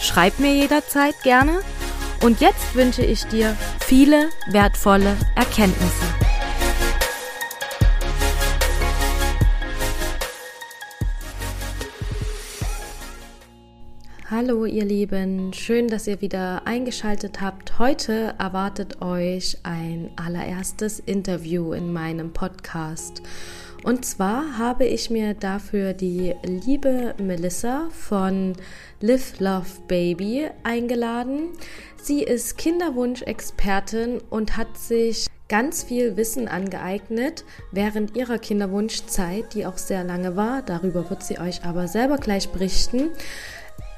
Schreib mir jederzeit gerne. Und jetzt wünsche ich dir viele wertvolle Erkenntnisse. Hallo ihr Lieben, schön, dass ihr wieder eingeschaltet habt. Heute erwartet euch ein allererstes Interview in meinem Podcast. Und zwar habe ich mir dafür die liebe Melissa von Live Love Baby eingeladen. Sie ist Kinderwunschexpertin und hat sich ganz viel Wissen angeeignet während ihrer Kinderwunschzeit, die auch sehr lange war. Darüber wird sie euch aber selber gleich berichten.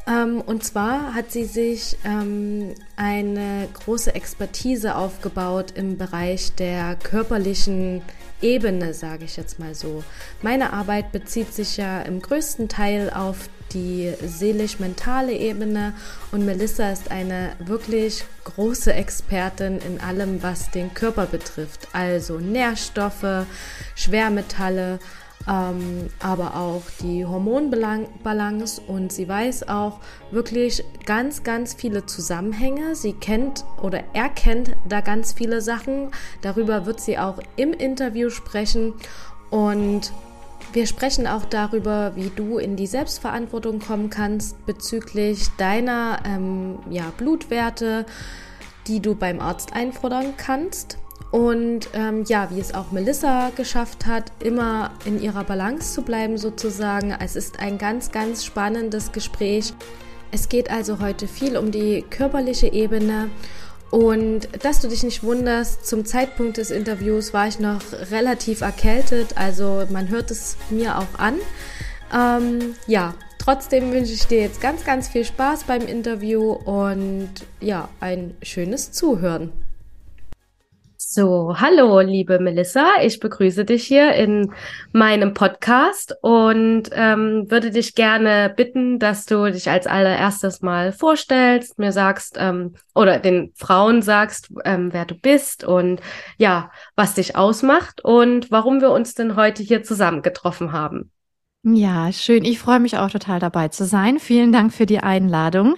Ähm, und zwar hat sie sich ähm, eine große Expertise aufgebaut im Bereich der körperlichen Ebene, sage ich jetzt mal so. Meine Arbeit bezieht sich ja im größten Teil auf die seelisch-mentale Ebene und Melissa ist eine wirklich große Expertin in allem, was den Körper betrifft. Also Nährstoffe, Schwermetalle, ähm, aber auch die Hormonbalance und sie weiß auch wirklich ganz, ganz viele Zusammenhänge. Sie kennt oder erkennt da ganz viele Sachen. Darüber wird sie auch im Interview sprechen und wir sprechen auch darüber, wie du in die Selbstverantwortung kommen kannst bezüglich deiner ähm, ja, Blutwerte, die du beim Arzt einfordern kannst. Und ähm, ja, wie es auch Melissa geschafft hat, immer in ihrer Balance zu bleiben sozusagen. Es ist ein ganz, ganz spannendes Gespräch. Es geht also heute viel um die körperliche Ebene. Und dass du dich nicht wunderst, zum Zeitpunkt des Interviews war ich noch relativ erkältet. Also man hört es mir auch an. Ähm, ja, trotzdem wünsche ich dir jetzt ganz, ganz viel Spaß beim Interview und ja, ein schönes Zuhören. So, hallo, liebe Melissa. Ich begrüße dich hier in meinem Podcast und ähm, würde dich gerne bitten, dass du dich als allererstes mal vorstellst, mir sagst ähm, oder den Frauen sagst, ähm, wer du bist und ja, was dich ausmacht und warum wir uns denn heute hier zusammengetroffen haben. Ja, schön. Ich freue mich auch total dabei zu sein. Vielen Dank für die Einladung.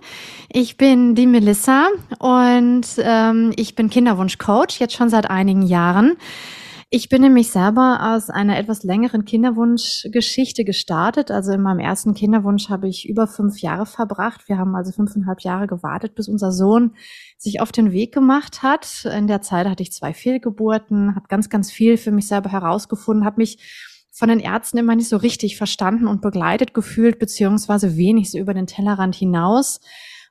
Ich bin die Melissa und ähm, ich bin Kinderwunschcoach, jetzt schon seit einigen Jahren. Ich bin nämlich selber aus einer etwas längeren Kinderwunschgeschichte gestartet. Also in meinem ersten Kinderwunsch habe ich über fünf Jahre verbracht. Wir haben also fünfeinhalb Jahre gewartet, bis unser Sohn sich auf den Weg gemacht hat. In der Zeit hatte ich zwei Fehlgeburten, habe ganz, ganz viel für mich selber herausgefunden, habe mich von den Ärzten immer nicht so richtig verstanden und begleitet gefühlt, beziehungsweise wenig so über den Tellerrand hinaus.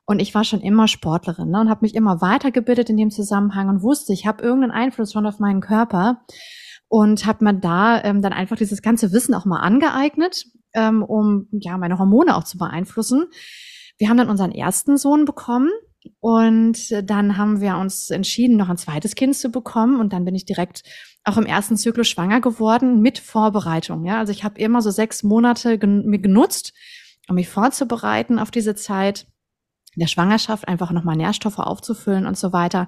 Und ich war schon immer Sportlerin ne, und habe mich immer weitergebildet in dem Zusammenhang und wusste, ich habe irgendeinen Einfluss schon auf meinen Körper und habe mir da ähm, dann einfach dieses ganze Wissen auch mal angeeignet, ähm, um ja meine Hormone auch zu beeinflussen. Wir haben dann unseren ersten Sohn bekommen und dann haben wir uns entschieden, noch ein zweites Kind zu bekommen und dann bin ich direkt auch im ersten Zyklus schwanger geworden mit Vorbereitung. Ja, also ich habe immer so sechs Monate gen mir genutzt, um mich vorzubereiten auf diese Zeit der Schwangerschaft, einfach nochmal Nährstoffe aufzufüllen und so weiter.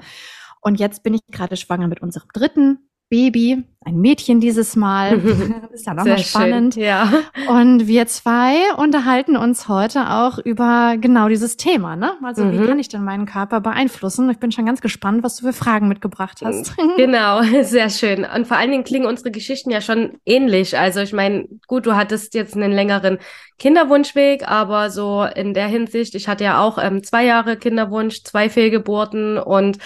Und jetzt bin ich gerade schwanger mit unserem dritten Baby, ein Mädchen dieses Mal. ist ja nochmal spannend. Schön, ja. Und wir zwei unterhalten uns heute auch über genau dieses Thema. Ne? Also mhm. wie kann ich denn meinen Körper beeinflussen? Ich bin schon ganz gespannt, was du für Fragen mitgebracht hast. Genau, sehr schön. Und vor allen Dingen klingen unsere Geschichten ja schon ähnlich. Also ich meine, gut, du hattest jetzt einen längeren Kinderwunschweg, aber so in der Hinsicht, ich hatte ja auch ähm, zwei Jahre Kinderwunsch, zwei Fehlgeburten und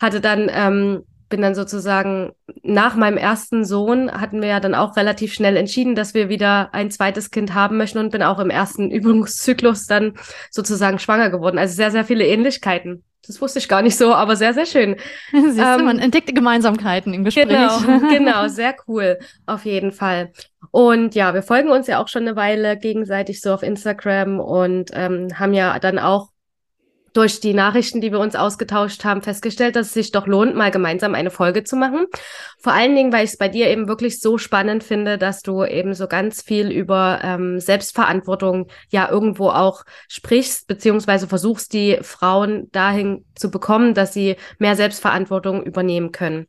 hatte dann ähm, bin dann sozusagen nach meinem ersten Sohn hatten wir ja dann auch relativ schnell entschieden, dass wir wieder ein zweites Kind haben möchten und bin auch im ersten Übungszyklus dann sozusagen schwanger geworden. Also sehr, sehr viele Ähnlichkeiten. Das wusste ich gar nicht so, aber sehr, sehr schön. Siehst ähm, du, man entdeckte Gemeinsamkeiten im Gespräch. Genau, genau, sehr cool, auf jeden Fall. Und ja, wir folgen uns ja auch schon eine Weile gegenseitig so auf Instagram und ähm, haben ja dann auch durch die Nachrichten, die wir uns ausgetauscht haben, festgestellt, dass es sich doch lohnt, mal gemeinsam eine Folge zu machen. Vor allen Dingen, weil ich es bei dir eben wirklich so spannend finde, dass du eben so ganz viel über ähm, Selbstverantwortung ja irgendwo auch sprichst, beziehungsweise versuchst, die Frauen dahin zu bekommen, dass sie mehr Selbstverantwortung übernehmen können.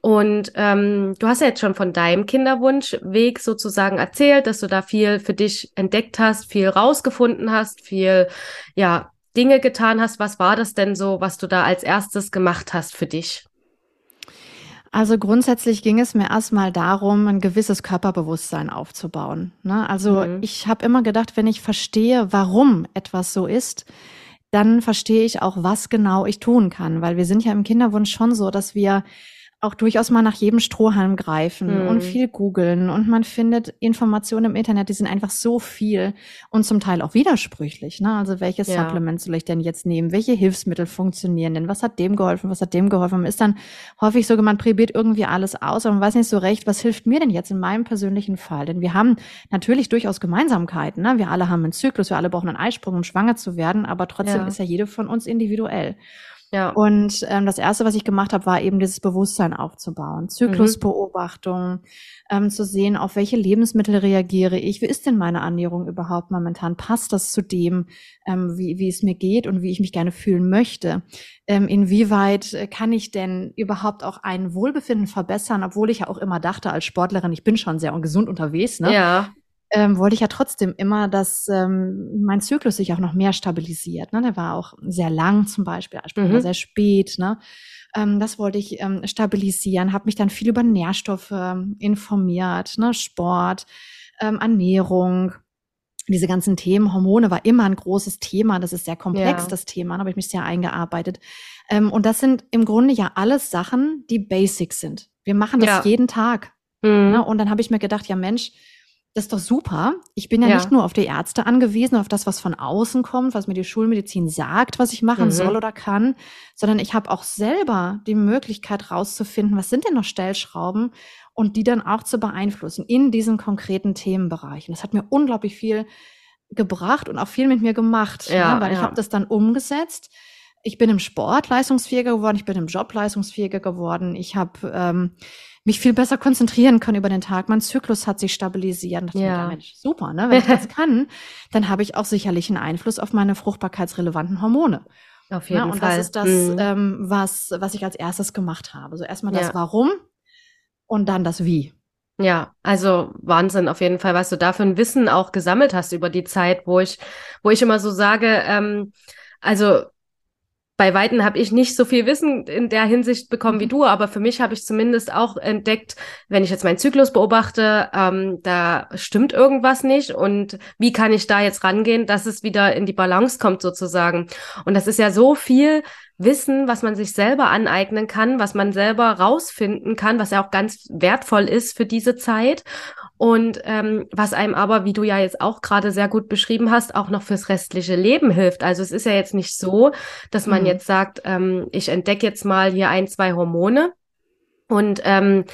Und ähm, du hast ja jetzt schon von deinem Kinderwunschweg sozusagen erzählt, dass du da viel für dich entdeckt hast, viel rausgefunden hast, viel ja Dinge getan hast. Was war das denn so, was du da als erstes gemacht hast für dich? Also grundsätzlich ging es mir erstmal darum, ein gewisses Körperbewusstsein aufzubauen. Ne? Also mhm. ich habe immer gedacht, wenn ich verstehe, warum etwas so ist, dann verstehe ich auch, was genau ich tun kann. Weil wir sind ja im Kinderwunsch schon so, dass wir auch durchaus mal nach jedem Strohhalm greifen mhm. und viel googeln und man findet Informationen im Internet, die sind einfach so viel und zum Teil auch widersprüchlich. Ne? Also welches ja. Supplement soll ich denn jetzt nehmen? Welche Hilfsmittel funktionieren denn? Was hat dem geholfen? Was hat dem geholfen? Man ist dann häufig so, man probiert irgendwie alles aus, aber man weiß nicht so recht, was hilft mir denn jetzt in meinem persönlichen Fall? Denn wir haben natürlich durchaus Gemeinsamkeiten. Ne? Wir alle haben einen Zyklus, wir alle brauchen einen Eisprung, um schwanger zu werden, aber trotzdem ja. ist ja jede von uns individuell. Ja. Und ähm, das erste, was ich gemacht habe, war eben dieses Bewusstsein aufzubauen, Zyklusbeobachtung, mhm. ähm, zu sehen, auf welche Lebensmittel reagiere ich, wie ist denn meine Ernährung überhaupt momentan, passt das zu dem, ähm, wie, wie es mir geht und wie ich mich gerne fühlen möchte, ähm, inwieweit kann ich denn überhaupt auch ein Wohlbefinden verbessern, obwohl ich ja auch immer dachte als Sportlerin, ich bin schon sehr gesund unterwegs, ne? Ja ähm, wollte ich ja trotzdem immer, dass ähm, mein Zyklus sich auch noch mehr stabilisiert. Ne? Der war auch sehr lang zum Beispiel, also mhm. sehr spät. Ne? Ähm, das wollte ich ähm, stabilisieren, habe mich dann viel über Nährstoffe ähm, informiert, ne? Sport, ähm, Ernährung. Diese ganzen Themen, Hormone war immer ein großes Thema. Das ist sehr komplex, ja. das Thema. Da habe ich mich sehr eingearbeitet. Ähm, und das sind im Grunde ja alles Sachen, die Basics sind. Wir machen das ja. jeden Tag. Mhm. Ne? Und dann habe ich mir gedacht, ja Mensch, das ist doch super. Ich bin ja, ja, nicht nur auf die Ärzte angewiesen, auf das, was von außen kommt, was mir die Schulmedizin sagt, was ich machen mhm. soll oder kann, sondern ich habe auch selber die Möglichkeit rauszufinden, was sind denn noch Stellschrauben und die dann auch zu beeinflussen in diesen konkreten Themenbereichen. Das hat mir unglaublich viel gebracht und auch viel mit mir gemacht, ja, ne? weil ja. ich habe das dann umgesetzt. Ich bin im Sport leistungsfähiger geworden, ich bin im Job leistungsfähiger geworden, ich habe ähm, mich viel besser konzentrieren können über den Tag. Mein Zyklus hat sich stabilisiert. Ja. ja Mensch, super, ne? Wenn ich das kann, dann habe ich auch sicherlich einen Einfluss auf meine fruchtbarkeitsrelevanten Hormone. Auf jeden ja, und Fall. Und das ist das, mhm. ähm, was, was ich als erstes gemacht habe. So erstmal das ja. Warum und dann das Wie. Ja, also Wahnsinn auf jeden Fall, was du da für ein Wissen auch gesammelt hast über die Zeit, wo ich, wo ich immer so sage, ähm, also bei Weitem habe ich nicht so viel Wissen in der Hinsicht bekommen wie mhm. du, aber für mich habe ich zumindest auch entdeckt, wenn ich jetzt meinen Zyklus beobachte, ähm, da stimmt irgendwas nicht und wie kann ich da jetzt rangehen, dass es wieder in die Balance kommt sozusagen. Und das ist ja so viel Wissen, was man sich selber aneignen kann, was man selber rausfinden kann, was ja auch ganz wertvoll ist für diese Zeit und ähm, was einem aber, wie du ja jetzt auch gerade sehr gut beschrieben hast, auch noch fürs restliche Leben hilft. Also es ist ja jetzt nicht so, dass man mhm. jetzt sagt, ähm, ich entdecke jetzt mal hier ein, zwei Hormone und ähm,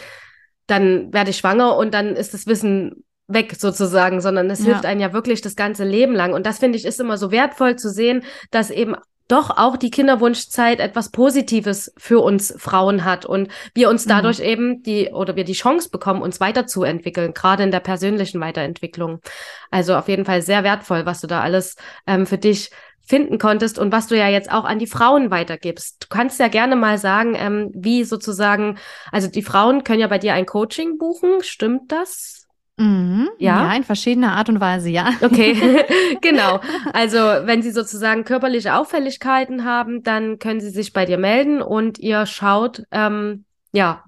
dann werde ich schwanger und dann ist das Wissen weg sozusagen, sondern es ja. hilft einem ja wirklich das ganze Leben lang. Und das finde ich ist immer so wertvoll zu sehen, dass eben doch auch die Kinderwunschzeit etwas Positives für uns Frauen hat und wir uns dadurch mhm. eben die oder wir die Chance bekommen, uns weiterzuentwickeln, gerade in der persönlichen Weiterentwicklung. Also auf jeden Fall sehr wertvoll, was du da alles ähm, für dich finden konntest und was du ja jetzt auch an die Frauen weitergibst. Du kannst ja gerne mal sagen, ähm, wie sozusagen, also die Frauen können ja bei dir ein Coaching buchen, stimmt das? Mhm, ja? ja, in verschiedener Art und Weise, ja. Okay, genau. Also wenn Sie sozusagen körperliche Auffälligkeiten haben, dann können Sie sich bei dir melden und ihr schaut, ähm, ja,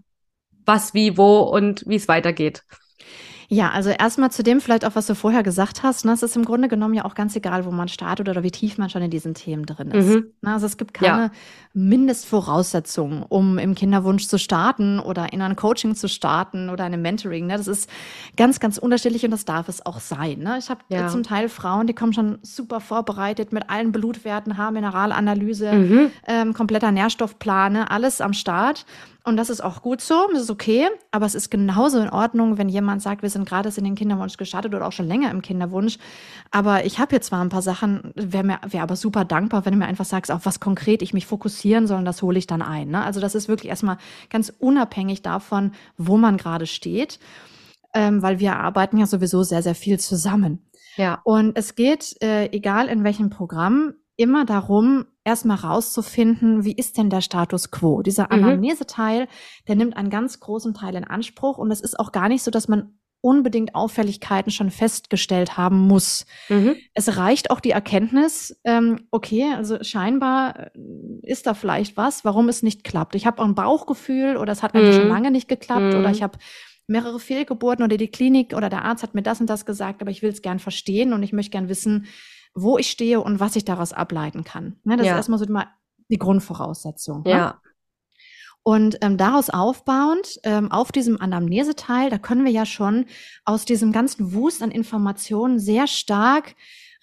was, wie, wo und wie es weitergeht. Ja, also erstmal zu dem vielleicht auch, was du vorher gesagt hast. Ne? Es ist im Grunde genommen ja auch ganz egal, wo man startet oder wie tief man schon in diesen Themen drin ist. Mhm. Ne? Also es gibt keine ja. Mindestvoraussetzungen, um im Kinderwunsch zu starten oder in ein Coaching zu starten oder einem Mentoring. Ne? Das ist ganz, ganz unterschiedlich und das darf es auch sein. Ne? Ich habe ja. zum Teil Frauen, die kommen schon super vorbereitet mit allen Blutwerten, Haarmineralanalyse, mhm. ähm, kompletter Nährstoffplane, alles am Start. Und das ist auch gut so, das ist okay, aber es ist genauso in Ordnung, wenn jemand sagt, wir sind gerade in den Kinderwunsch gestartet oder auch schon länger im Kinderwunsch. Aber ich habe hier zwar ein paar Sachen, wäre mir wär aber super dankbar, wenn du mir einfach sagst, auf was konkret ich mich fokussieren soll und das hole ich dann ein. Ne? Also das ist wirklich erstmal ganz unabhängig davon, wo man gerade steht, ähm, weil wir arbeiten ja sowieso sehr, sehr viel zusammen. Ja. Und es geht, äh, egal in welchem Programm, immer darum, erstmal rauszufinden, wie ist denn der Status quo? Dieser mhm. Anamnese-Teil, der nimmt einen ganz großen Teil in Anspruch und es ist auch gar nicht so, dass man unbedingt Auffälligkeiten schon festgestellt haben muss. Mhm. Es reicht auch die Erkenntnis, ähm, okay, also scheinbar äh, ist da vielleicht was, warum es nicht klappt. Ich habe auch ein Bauchgefühl oder es hat einfach mhm. schon lange nicht geklappt mhm. oder ich habe mehrere Fehlgeburten oder die Klinik oder der Arzt hat mir das und das gesagt, aber ich will es gern verstehen und ich möchte gern wissen, wo ich stehe und was ich daraus ableiten kann. Ne, das ja. ist erstmal so mal die Grundvoraussetzung. Ne? Ja. Und ähm, daraus aufbauend, ähm, auf diesem Anamneseteil, da können wir ja schon aus diesem ganzen Wust an Informationen sehr stark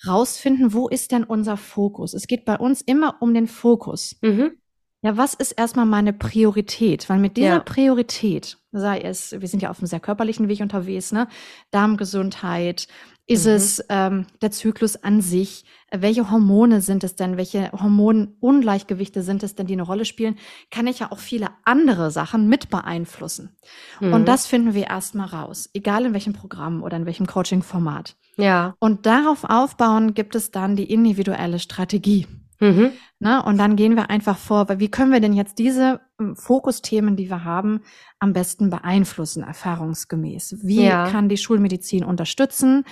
rausfinden, wo ist denn unser Fokus? Es geht bei uns immer um den Fokus. Mhm. Ja, was ist erstmal meine Priorität? Weil mit dieser ja. Priorität, sei es, wir sind ja auf einem sehr körperlichen Weg unterwegs, ne? Darmgesundheit, ist mhm. es ähm, der Zyklus an sich? Welche Hormone sind es denn? Welche Hormonungleichgewichte sind es denn, die eine Rolle spielen? Kann ich ja auch viele andere Sachen mit beeinflussen. Mhm. Und das finden wir erstmal raus, egal in welchem Programm oder in welchem Coaching-Format. Ja. Und darauf aufbauen gibt es dann die individuelle Strategie. Mhm. Na, und dann gehen wir einfach vor, wie können wir denn jetzt diese ähm, Fokusthemen, die wir haben, am besten beeinflussen, erfahrungsgemäß? Wie ja. kann die Schulmedizin unterstützen?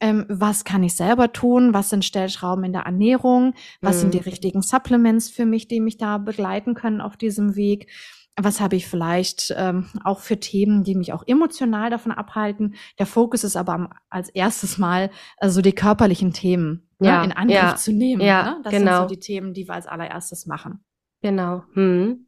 Ähm, was kann ich selber tun? Was sind Stellschrauben in der Ernährung? Was mhm. sind die richtigen Supplements für mich, die mich da begleiten können auf diesem Weg? was habe ich vielleicht ähm, auch für Themen, die mich auch emotional davon abhalten. Der Fokus ist aber als erstes mal also die körperlichen Themen ne, ja, ne, in Angriff ja, zu nehmen. Ja, ne? Das genau. sind so die Themen, die wir als allererstes machen. Genau. Hm.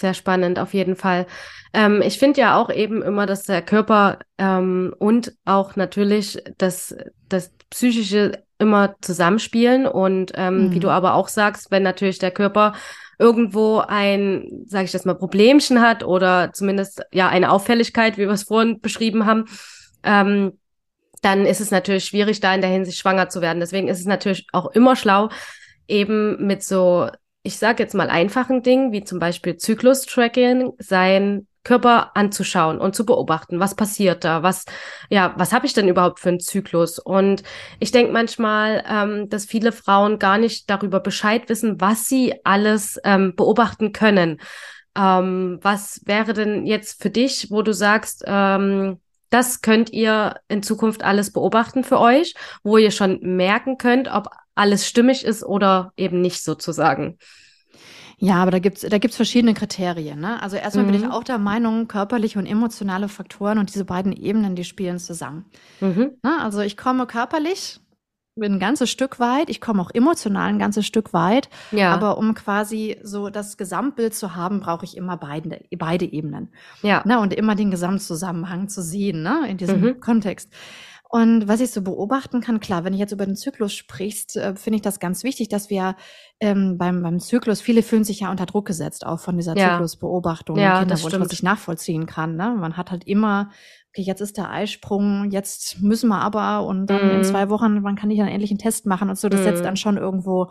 Sehr spannend, auf jeden Fall. Ähm, ich finde ja auch eben immer, dass der Körper ähm, und auch natürlich das, das Psychische immer zusammenspielen. Und ähm, mhm. wie du aber auch sagst, wenn natürlich der Körper irgendwo ein, sage ich das mal, Problemchen hat oder zumindest ja eine Auffälligkeit, wie wir es vorhin beschrieben haben, ähm, dann ist es natürlich schwierig, da in der Hinsicht schwanger zu werden. Deswegen ist es natürlich auch immer schlau, eben mit so, ich sage jetzt mal einfachen Dingen, wie zum Beispiel Zyklus-Tracking, sein Körper anzuschauen und zu beobachten, was passiert da, was, ja, was habe ich denn überhaupt für einen Zyklus? Und ich denke manchmal, ähm, dass viele Frauen gar nicht darüber Bescheid wissen, was sie alles ähm, beobachten können. Ähm, was wäre denn jetzt für dich, wo du sagst, ähm, das könnt ihr in Zukunft alles beobachten für euch, wo ihr schon merken könnt, ob alles stimmig ist oder eben nicht sozusagen. Ja, aber da gibt's da gibt's verschiedene Kriterien. Ne? Also erstmal mhm. bin ich mhm. auch der Meinung, körperliche und emotionale Faktoren und diese beiden Ebenen, die spielen zusammen. Mhm. Ne? Also ich komme körperlich ein ganzes Stück weit, ich komme auch emotional ein ganzes Stück weit. Ja. Aber um quasi so das Gesamtbild zu haben, brauche ich immer beide, beide Ebenen. Ja. Ne? Und immer den Gesamtzusammenhang zu sehen, ne? in diesem mhm. Kontext. Und was ich so beobachten kann, klar, wenn ich jetzt über den Zyklus sprichst, äh, finde ich das ganz wichtig, dass wir ähm, beim, beim Zyklus, viele fühlen sich ja unter Druck gesetzt, auch von dieser ja. Zyklusbeobachtung ja, Kinderwunsch, was ich nachvollziehen kann. Ne? Man hat halt immer, okay, jetzt ist der Eisprung, jetzt müssen wir aber und dann mm. in mhm. zwei Wochen, wann kann ich dann endlich einen Test machen und so, das mm. setzt dann schon irgendwo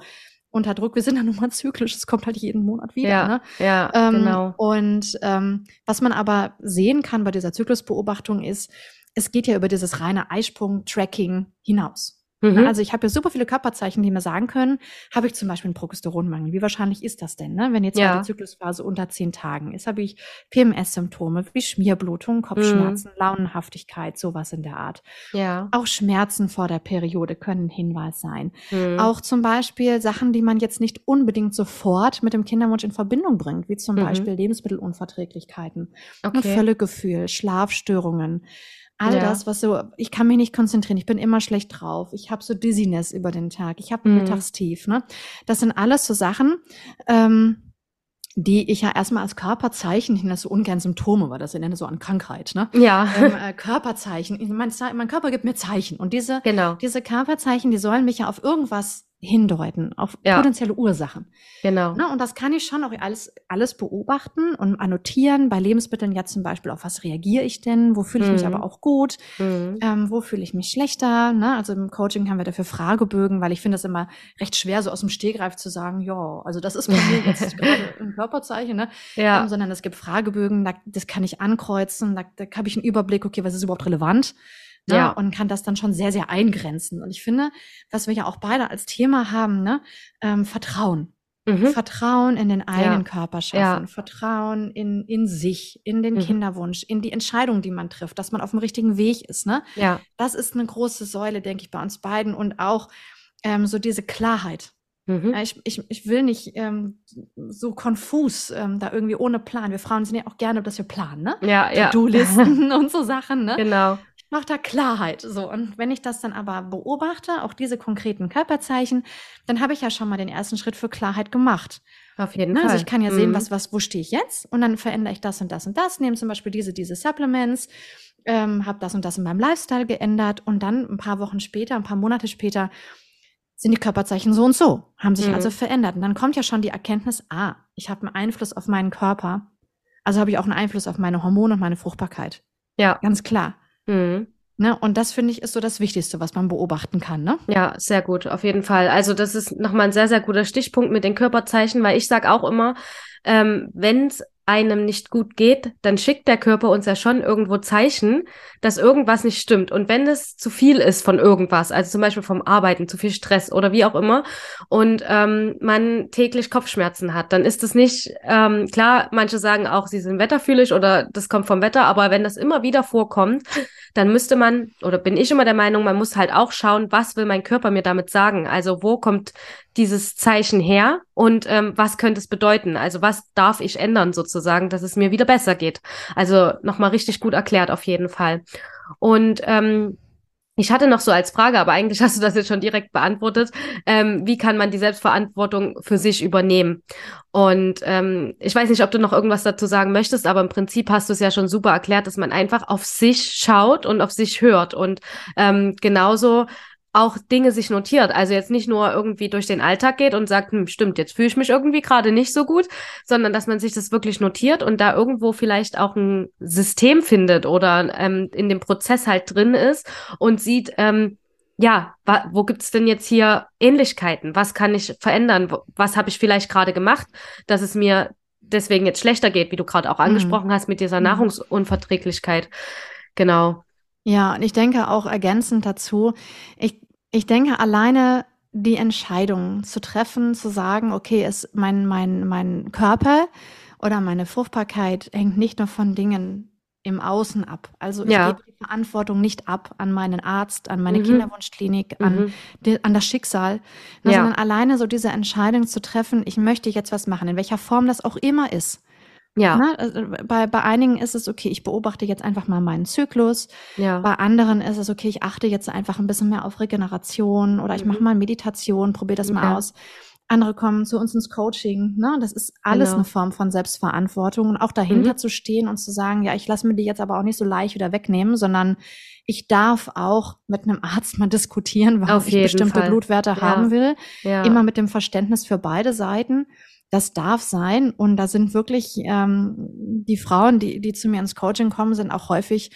unter Druck. Wir sind dann nun mal zyklisch, es kommt halt jeden Monat wieder. Ja, ne? ja ähm, genau. Und ähm, was man aber sehen kann bei dieser Zyklusbeobachtung ist, es geht ja über dieses reine Eisprung-Tracking hinaus. Mhm. Also ich habe ja super viele Körperzeichen, die mir sagen können, habe ich zum Beispiel einen Progesteronmangel. Wie wahrscheinlich ist das denn, ne? wenn jetzt ja. die Zyklusphase unter zehn Tagen ist? Habe ich PMS-Symptome wie Schmierblutung, Kopfschmerzen, mhm. Launenhaftigkeit, sowas in der Art. Ja. Auch Schmerzen vor der Periode können ein Hinweis sein. Mhm. Auch zum Beispiel Sachen, die man jetzt nicht unbedingt sofort mit dem Kinderwunsch in Verbindung bringt, wie zum mhm. Beispiel Lebensmittelunverträglichkeiten, okay. Völlegefühl, Schlafstörungen. All ja. das, was so, ich kann mich nicht konzentrieren, ich bin immer schlecht drauf, ich habe so Dizziness über den Tag, ich habe mhm. Mittagstief, ne? Das sind alles so Sachen, ähm, die ich ja erstmal als Körperzeichen, ich nenne das so ungern Symptome, weil das ich nenne so an Krankheit, ne? Ja. Ähm, äh, Körperzeichen. Mein, mein, Körper gibt mir Zeichen. Und diese, genau. diese Körperzeichen, die sollen mich ja auf irgendwas hindeuten, auf Ja. potenzielle Ursachen. Genau. Ne? Und das kann ich schon auch alles, alles beobachten und annotieren. Bei Lebensmitteln ja zum Beispiel, auf was reagiere ich denn? Wo fühle ich mich Mhm. aber auch gut? Mhm. Ähm, wo fühle ich mich schlechter? Ne? Also im Coaching haben wir dafür Fragebögen, weil ich finde es immer recht schwer, so aus dem Stehgreif zu sagen, ja, also das ist bei mir jetzt gerade ein Körperzeichen, ne? Ja. ähm, sondern es gibt Fragebögen, da, das kann ich ankreuzen, da, da habe ich einen Überblick, okay, was ist überhaupt relevant? Ne? Ja. Und kann das dann schon sehr, sehr eingrenzen. Und ich finde, was wir ja auch beide als Thema haben, ne? ähm, Vertrauen. Mhm. Vertrauen in den eigenen Körper schaffen, Ja. Vertrauen in, in sich, in den Mhm. Kinderwunsch, in die Entscheidung, die man trifft, dass man auf dem richtigen Weg ist. Ne? Ja. Das ist eine große Säule, denke ich, bei uns beiden und auch ähm, so diese Klarheit. Mhm. Ja, ich, ich, ich will nicht ähm, so konfus ähm, da irgendwie ohne Plan. Wir Frauen sind ja auch gerne, dass wir planen, ne? Ja, ja. To-Do-Listen und so Sachen, ne? Genau. Mache da Klarheit. So, und wenn ich das dann aber beobachte, auch diese konkreten Körperzeichen, dann habe ich ja schon mal den ersten Schritt für Klarheit gemacht. Auf jeden Ne? Fall. Also ich kann ja sehen, Mhm. was, was, wo stehe ich jetzt? Und dann verändere ich das und das und das, nehme zum Beispiel diese, diese Supplements, ähm, habe das und das in meinem Lifestyle geändert und dann ein paar Wochen später, ein paar Monate später sind die Körperzeichen so und so, haben sich Mhm. also verändert. Und dann kommt ja schon die Erkenntnis, ah, ich habe einen Einfluss auf meinen Körper, also habe ich auch einen Einfluss auf meine Hormone und meine Fruchtbarkeit. Ja. Ganz klar. Mhm. Ne? Und das finde ich ist so das Wichtigste, was man beobachten kann. Ne? Ja, sehr gut, auf jeden Fall. Also das ist nochmal ein sehr, sehr guter Stichpunkt mit den Körperzeichen, weil ich sage auch immer, ähm, wenn es einem nicht gut geht, dann schickt der Körper uns ja schon irgendwo Zeichen, dass irgendwas nicht stimmt. Und wenn es zu viel ist von irgendwas, also zum Beispiel vom Arbeiten, zu viel Stress oder wie auch immer, und ähm, man täglich Kopfschmerzen hat, dann ist es nicht, ähm, klar, manche sagen auch, sie sind wetterfühlig oder das kommt vom Wetter, aber wenn das immer wieder vorkommt, dann müsste man, oder bin ich immer der Meinung, man muss halt auch schauen, was will mein Körper mir damit sagen? Also wo kommt dieses Zeichen her und ähm, was könnte es bedeuten? Also was darf ich ändern sozusagen, dass es mir wieder besser geht? Also nochmal richtig gut erklärt auf jeden Fall. Und ähm, ich hatte noch so als Frage, aber eigentlich hast du das jetzt schon direkt beantwortet. Ähm, wie kann man die Selbstverantwortung für sich übernehmen? Und ähm, ich weiß nicht, ob du noch irgendwas dazu sagen möchtest, aber im Prinzip hast du es ja schon super erklärt, dass man einfach auf sich schaut und auf sich hört und ähm, genauso auch Dinge sich notiert. Also jetzt nicht nur irgendwie durch den Alltag geht und sagt, hm, stimmt, jetzt fühle ich mich irgendwie gerade nicht so gut, sondern dass man sich das wirklich notiert und da irgendwo vielleicht auch ein System findet oder ähm, in dem Prozess halt drin ist und sieht, ähm, ja, wo gibt's denn jetzt hier Ähnlichkeiten? Was kann ich verändern? Was habe ich vielleicht gerade gemacht, dass es mir deswegen jetzt schlechter geht, wie du gerade auch angesprochen hast mit dieser Mhm. Nahrungsunverträglichkeit. Genau. Ja, und ich denke auch ergänzend dazu, ich, ich denke alleine die Entscheidung zu treffen, zu sagen, okay, es, mein, mein, mein Körper oder meine Fruchtbarkeit hängt nicht nur von Dingen im Außen ab. Also ich Ja. gebe die Verantwortung nicht ab an meinen Arzt, an meine Mhm. Kinderwunschklinik, an, Mhm. die, an das Schicksal, ne, Ja. sondern alleine so diese Entscheidung zu treffen, ich möchte jetzt was machen, in welcher Form das auch immer ist. Ja, Ne? Also Bei, bei einigen ist es okay, ich beobachte jetzt einfach mal meinen Zyklus. ja, Bei anderen ist es okay, ich achte jetzt einfach ein bisschen mehr auf Regeneration oder ich Mhm. mache mal Meditation, probiere das mal Ja. aus. Andere kommen zu uns ins Coaching. Ne? Das ist alles Genau. eine Form von Selbstverantwortung und auch dahinter Mhm. zu stehen und zu sagen, ja, ich lasse mir die jetzt aber auch nicht so leicht wieder wegnehmen, sondern ich darf auch mit einem Arzt mal diskutieren, warum ich bestimmte Fall. Blutwerte Ja. haben will. ja. Immer mit dem Verständnis für beide Seiten. Das darf sein. Und da sind wirklich ähm, die Frauen, die, die zu mir ins Coaching kommen, sind auch häufig,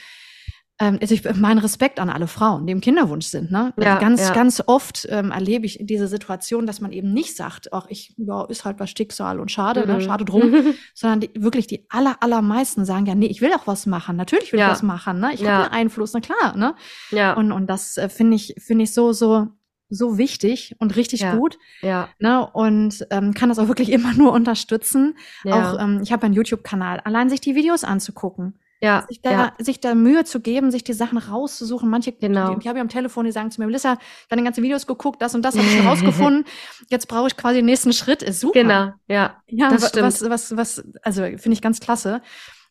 ähm, also ich, mein Respekt an alle Frauen, die im Kinderwunsch sind. Ne? Also Ja, ganz, ja. ganz oft ähm, erlebe ich diese Situation, dass man eben nicht sagt, ach, ich, ja, ist halt was Schicksal und schade, ne? Mhm. schade drum, sondern die, wirklich die aller, allermeisten sagen ja, nee, ich will auch was machen. Natürlich will Ja. ich was machen. Ne? Ich habe einen Einfluss, na klar. Ne? ja, Und, und das äh, finde ich, finde ich so, so, so wichtig und richtig Ja. gut. ja, Ne, und ähm, kann das auch wirklich immer nur unterstützen. ja, Auch ähm, ich habe einen YouTube-Kanal, allein sich die Videos anzugucken, ja, sich da, ja, sich da Mühe zu geben, sich die Sachen rauszusuchen. Manche, Genau. die, ich habe ja am Telefon, die sagen zu mir, Melissa, deine ganzen Videos geguckt, das und das habe ich schon rausgefunden. Jetzt brauche ich quasi den nächsten Schritt. Ist super. genau, ja, Ja, das stimmt. was, was, was, also finde ich ganz klasse.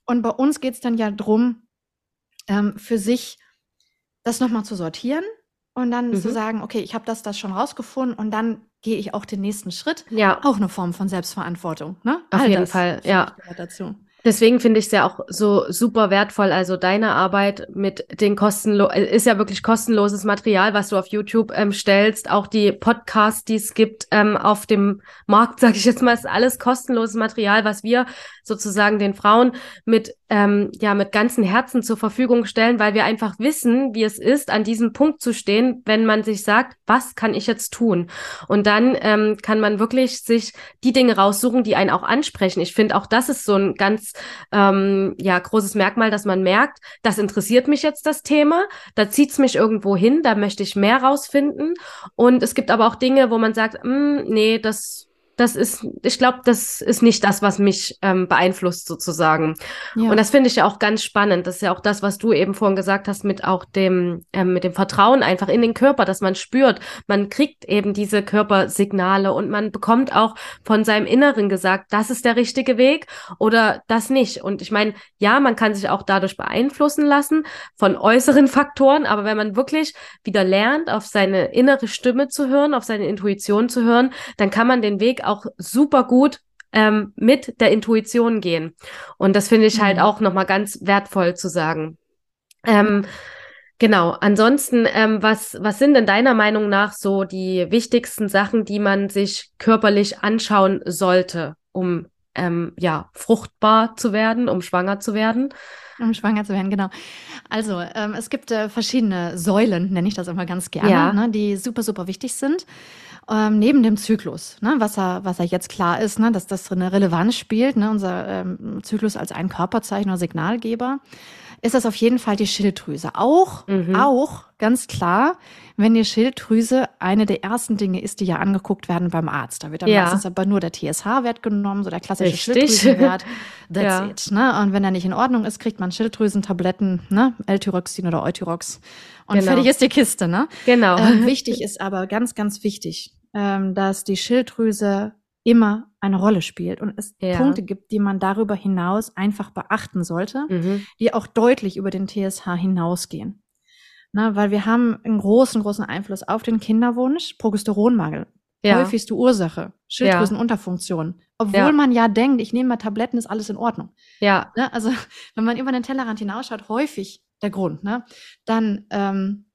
Und bei uns geht's dann ja drum, ähm, für sich das nochmal zu sortieren und dann Mhm. zu sagen, okay, ich habe das, das schon rausgefunden und dann gehe ich auch den nächsten Schritt. ja. Auch eine Form von Selbstverantwortung, ne? Auf All jeden Fall, ja. dazu. Deswegen finde ich es ja auch so super wertvoll. Also deine Arbeit mit den kostenlos ist ja wirklich kostenloses Material, was du auf YouTube ähm, stellst. Auch die Podcasts, die es gibt ähm, auf dem Markt, sage ich jetzt mal, ist alles kostenloses Material, was wir sozusagen den Frauen mit ähm, ja mit ganzem Herzen zur Verfügung stellen, weil wir einfach wissen, wie es ist, an diesem Punkt zu stehen, wenn man sich sagt, was kann ich jetzt tun? Und dann ähm, kann man wirklich sich die Dinge raussuchen, die einen auch ansprechen. Ich finde auch das ist so ein ganz ähm, ja, großes Merkmal, dass man merkt, das interessiert mich jetzt das Thema, da zieht's mich irgendwo hin, da möchte ich mehr rausfinden. Und es gibt aber auch Dinge, wo man sagt, mm, nee, das das ist, ich glaube, das ist nicht das, was mich ähm, beeinflusst sozusagen. Ja. Und das finde ich ja auch ganz spannend. Das ist ja auch das, was du eben vorhin gesagt hast mit auch dem, ähm, mit dem Vertrauen einfach in den Körper, dass man spürt, man kriegt eben diese Körpersignale und man bekommt auch von seinem Inneren gesagt, das ist der richtige Weg oder das nicht. Und ich meine, ja, man kann sich auch dadurch beeinflussen lassen von äußeren Faktoren, aber wenn man wirklich wieder lernt, auf seine innere Stimme zu hören, auf seine Intuition zu hören, dann kann man den Weg auch super gut ähm, mit der Intuition gehen. Und das finde ich halt mhm. auch nochmal ganz wertvoll zu sagen. Ähm, genau. Ansonsten, ähm, was, was sind denn deiner Meinung nach so die wichtigsten Sachen, die man sich körperlich anschauen sollte, um ähm, ja, fruchtbar zu werden, um schwanger zu werden? Um schwanger zu werden, genau. Also, ähm, es gibt äh, verschiedene Säulen, nenne ich das immer ganz gerne, ja. ne, die super, super wichtig sind ähm, neben dem Zyklus, ne, was er, was er jetzt klar ist, ne, dass das eine Relevanz spielt, ne, unser ähm, Zyklus als ein Körperzeichen oder Signalgeber, ist das auf jeden Fall die Schilddrüse. Auch, mhm. auch ganz klar, wenn die Schilddrüse eine der ersten Dinge ist, die ja angeguckt werden beim Arzt. Da wird dann ja. meistens aber nur der TSH-Wert genommen, so der klassische Richtig. Schilddrüsenwert. That's ja. it. Ne? Und wenn er nicht in Ordnung ist, kriegt man Schilddrüsentabletten, ne? L-Tyroxin oder Eutyrox. Und genau. fertig ist die Kiste, ne? Genau. Ähm, wichtig ist aber ganz, ganz wichtig, ähm, dass die Schilddrüse immer eine Rolle spielt und es ja. Punkte gibt, die man darüber hinaus einfach beachten sollte, mhm. die auch deutlich über den TSH hinausgehen. Na, weil wir haben einen großen, großen Einfluss auf den Kinderwunsch, Progesteronmangel. Ja. Häufigste Ursache, Schilddrüsenunterfunktion. Obwohl ja. man ja denkt, ich nehme mal Tabletten, ist alles in Ordnung. Ja. Ne? Also, wenn man über den Tellerrand hinausschaut, häufig der Grund, ne? Dann ähm,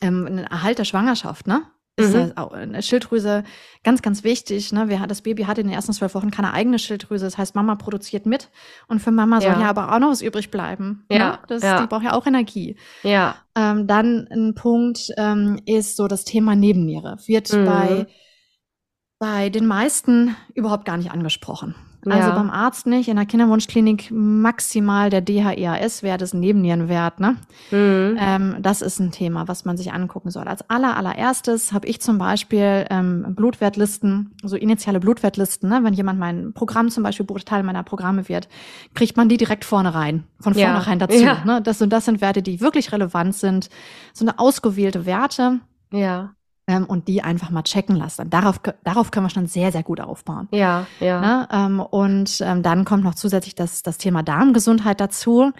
ähm, ein Erhalt der Schwangerschaft, ne? Ist mhm. das auch eine Schilddrüse ganz, ganz wichtig. Ne? Wir, das Baby hat in den ersten zwölf Wochen keine eigene Schilddrüse. Das heißt, Mama produziert mit und für Mama soll ja aber auch noch was übrig bleiben. Ne? Ja, ne? das, ja. Die braucht ja auch Energie. Ja. Ähm, dann ein Punkt ähm, ist so das Thema Nebenniere. Wird mhm. bei, bei den meisten überhaupt gar nicht angesprochen. Also ja. beim Arzt nicht, in der Kinderwunschklinik maximal der DHEAS-Wert ist ein Nebennierenwert. Ne? Mhm. Ähm, das ist ein Thema, was man sich angucken soll. Als aller, allererstes habe ich zum Beispiel ähm, Blutwertlisten, so initiale Blutwertlisten. Ne? Wenn jemand mein Programm zum Beispiel Teil meiner Programme wird, kriegt man die direkt vorne rein, von ja. vornherein dazu. Ja. Ne? Das und das sind Werte, die wirklich relevant sind. So eine ausgewählte Werte. Ja ähm, und die einfach mal checken lassen. Darauf, darauf können wir schon sehr, sehr gut aufbauen. Ja, ja. Ne? Ähm, und ähm, dann kommt noch zusätzlich das, das Thema Darmgesundheit dazu.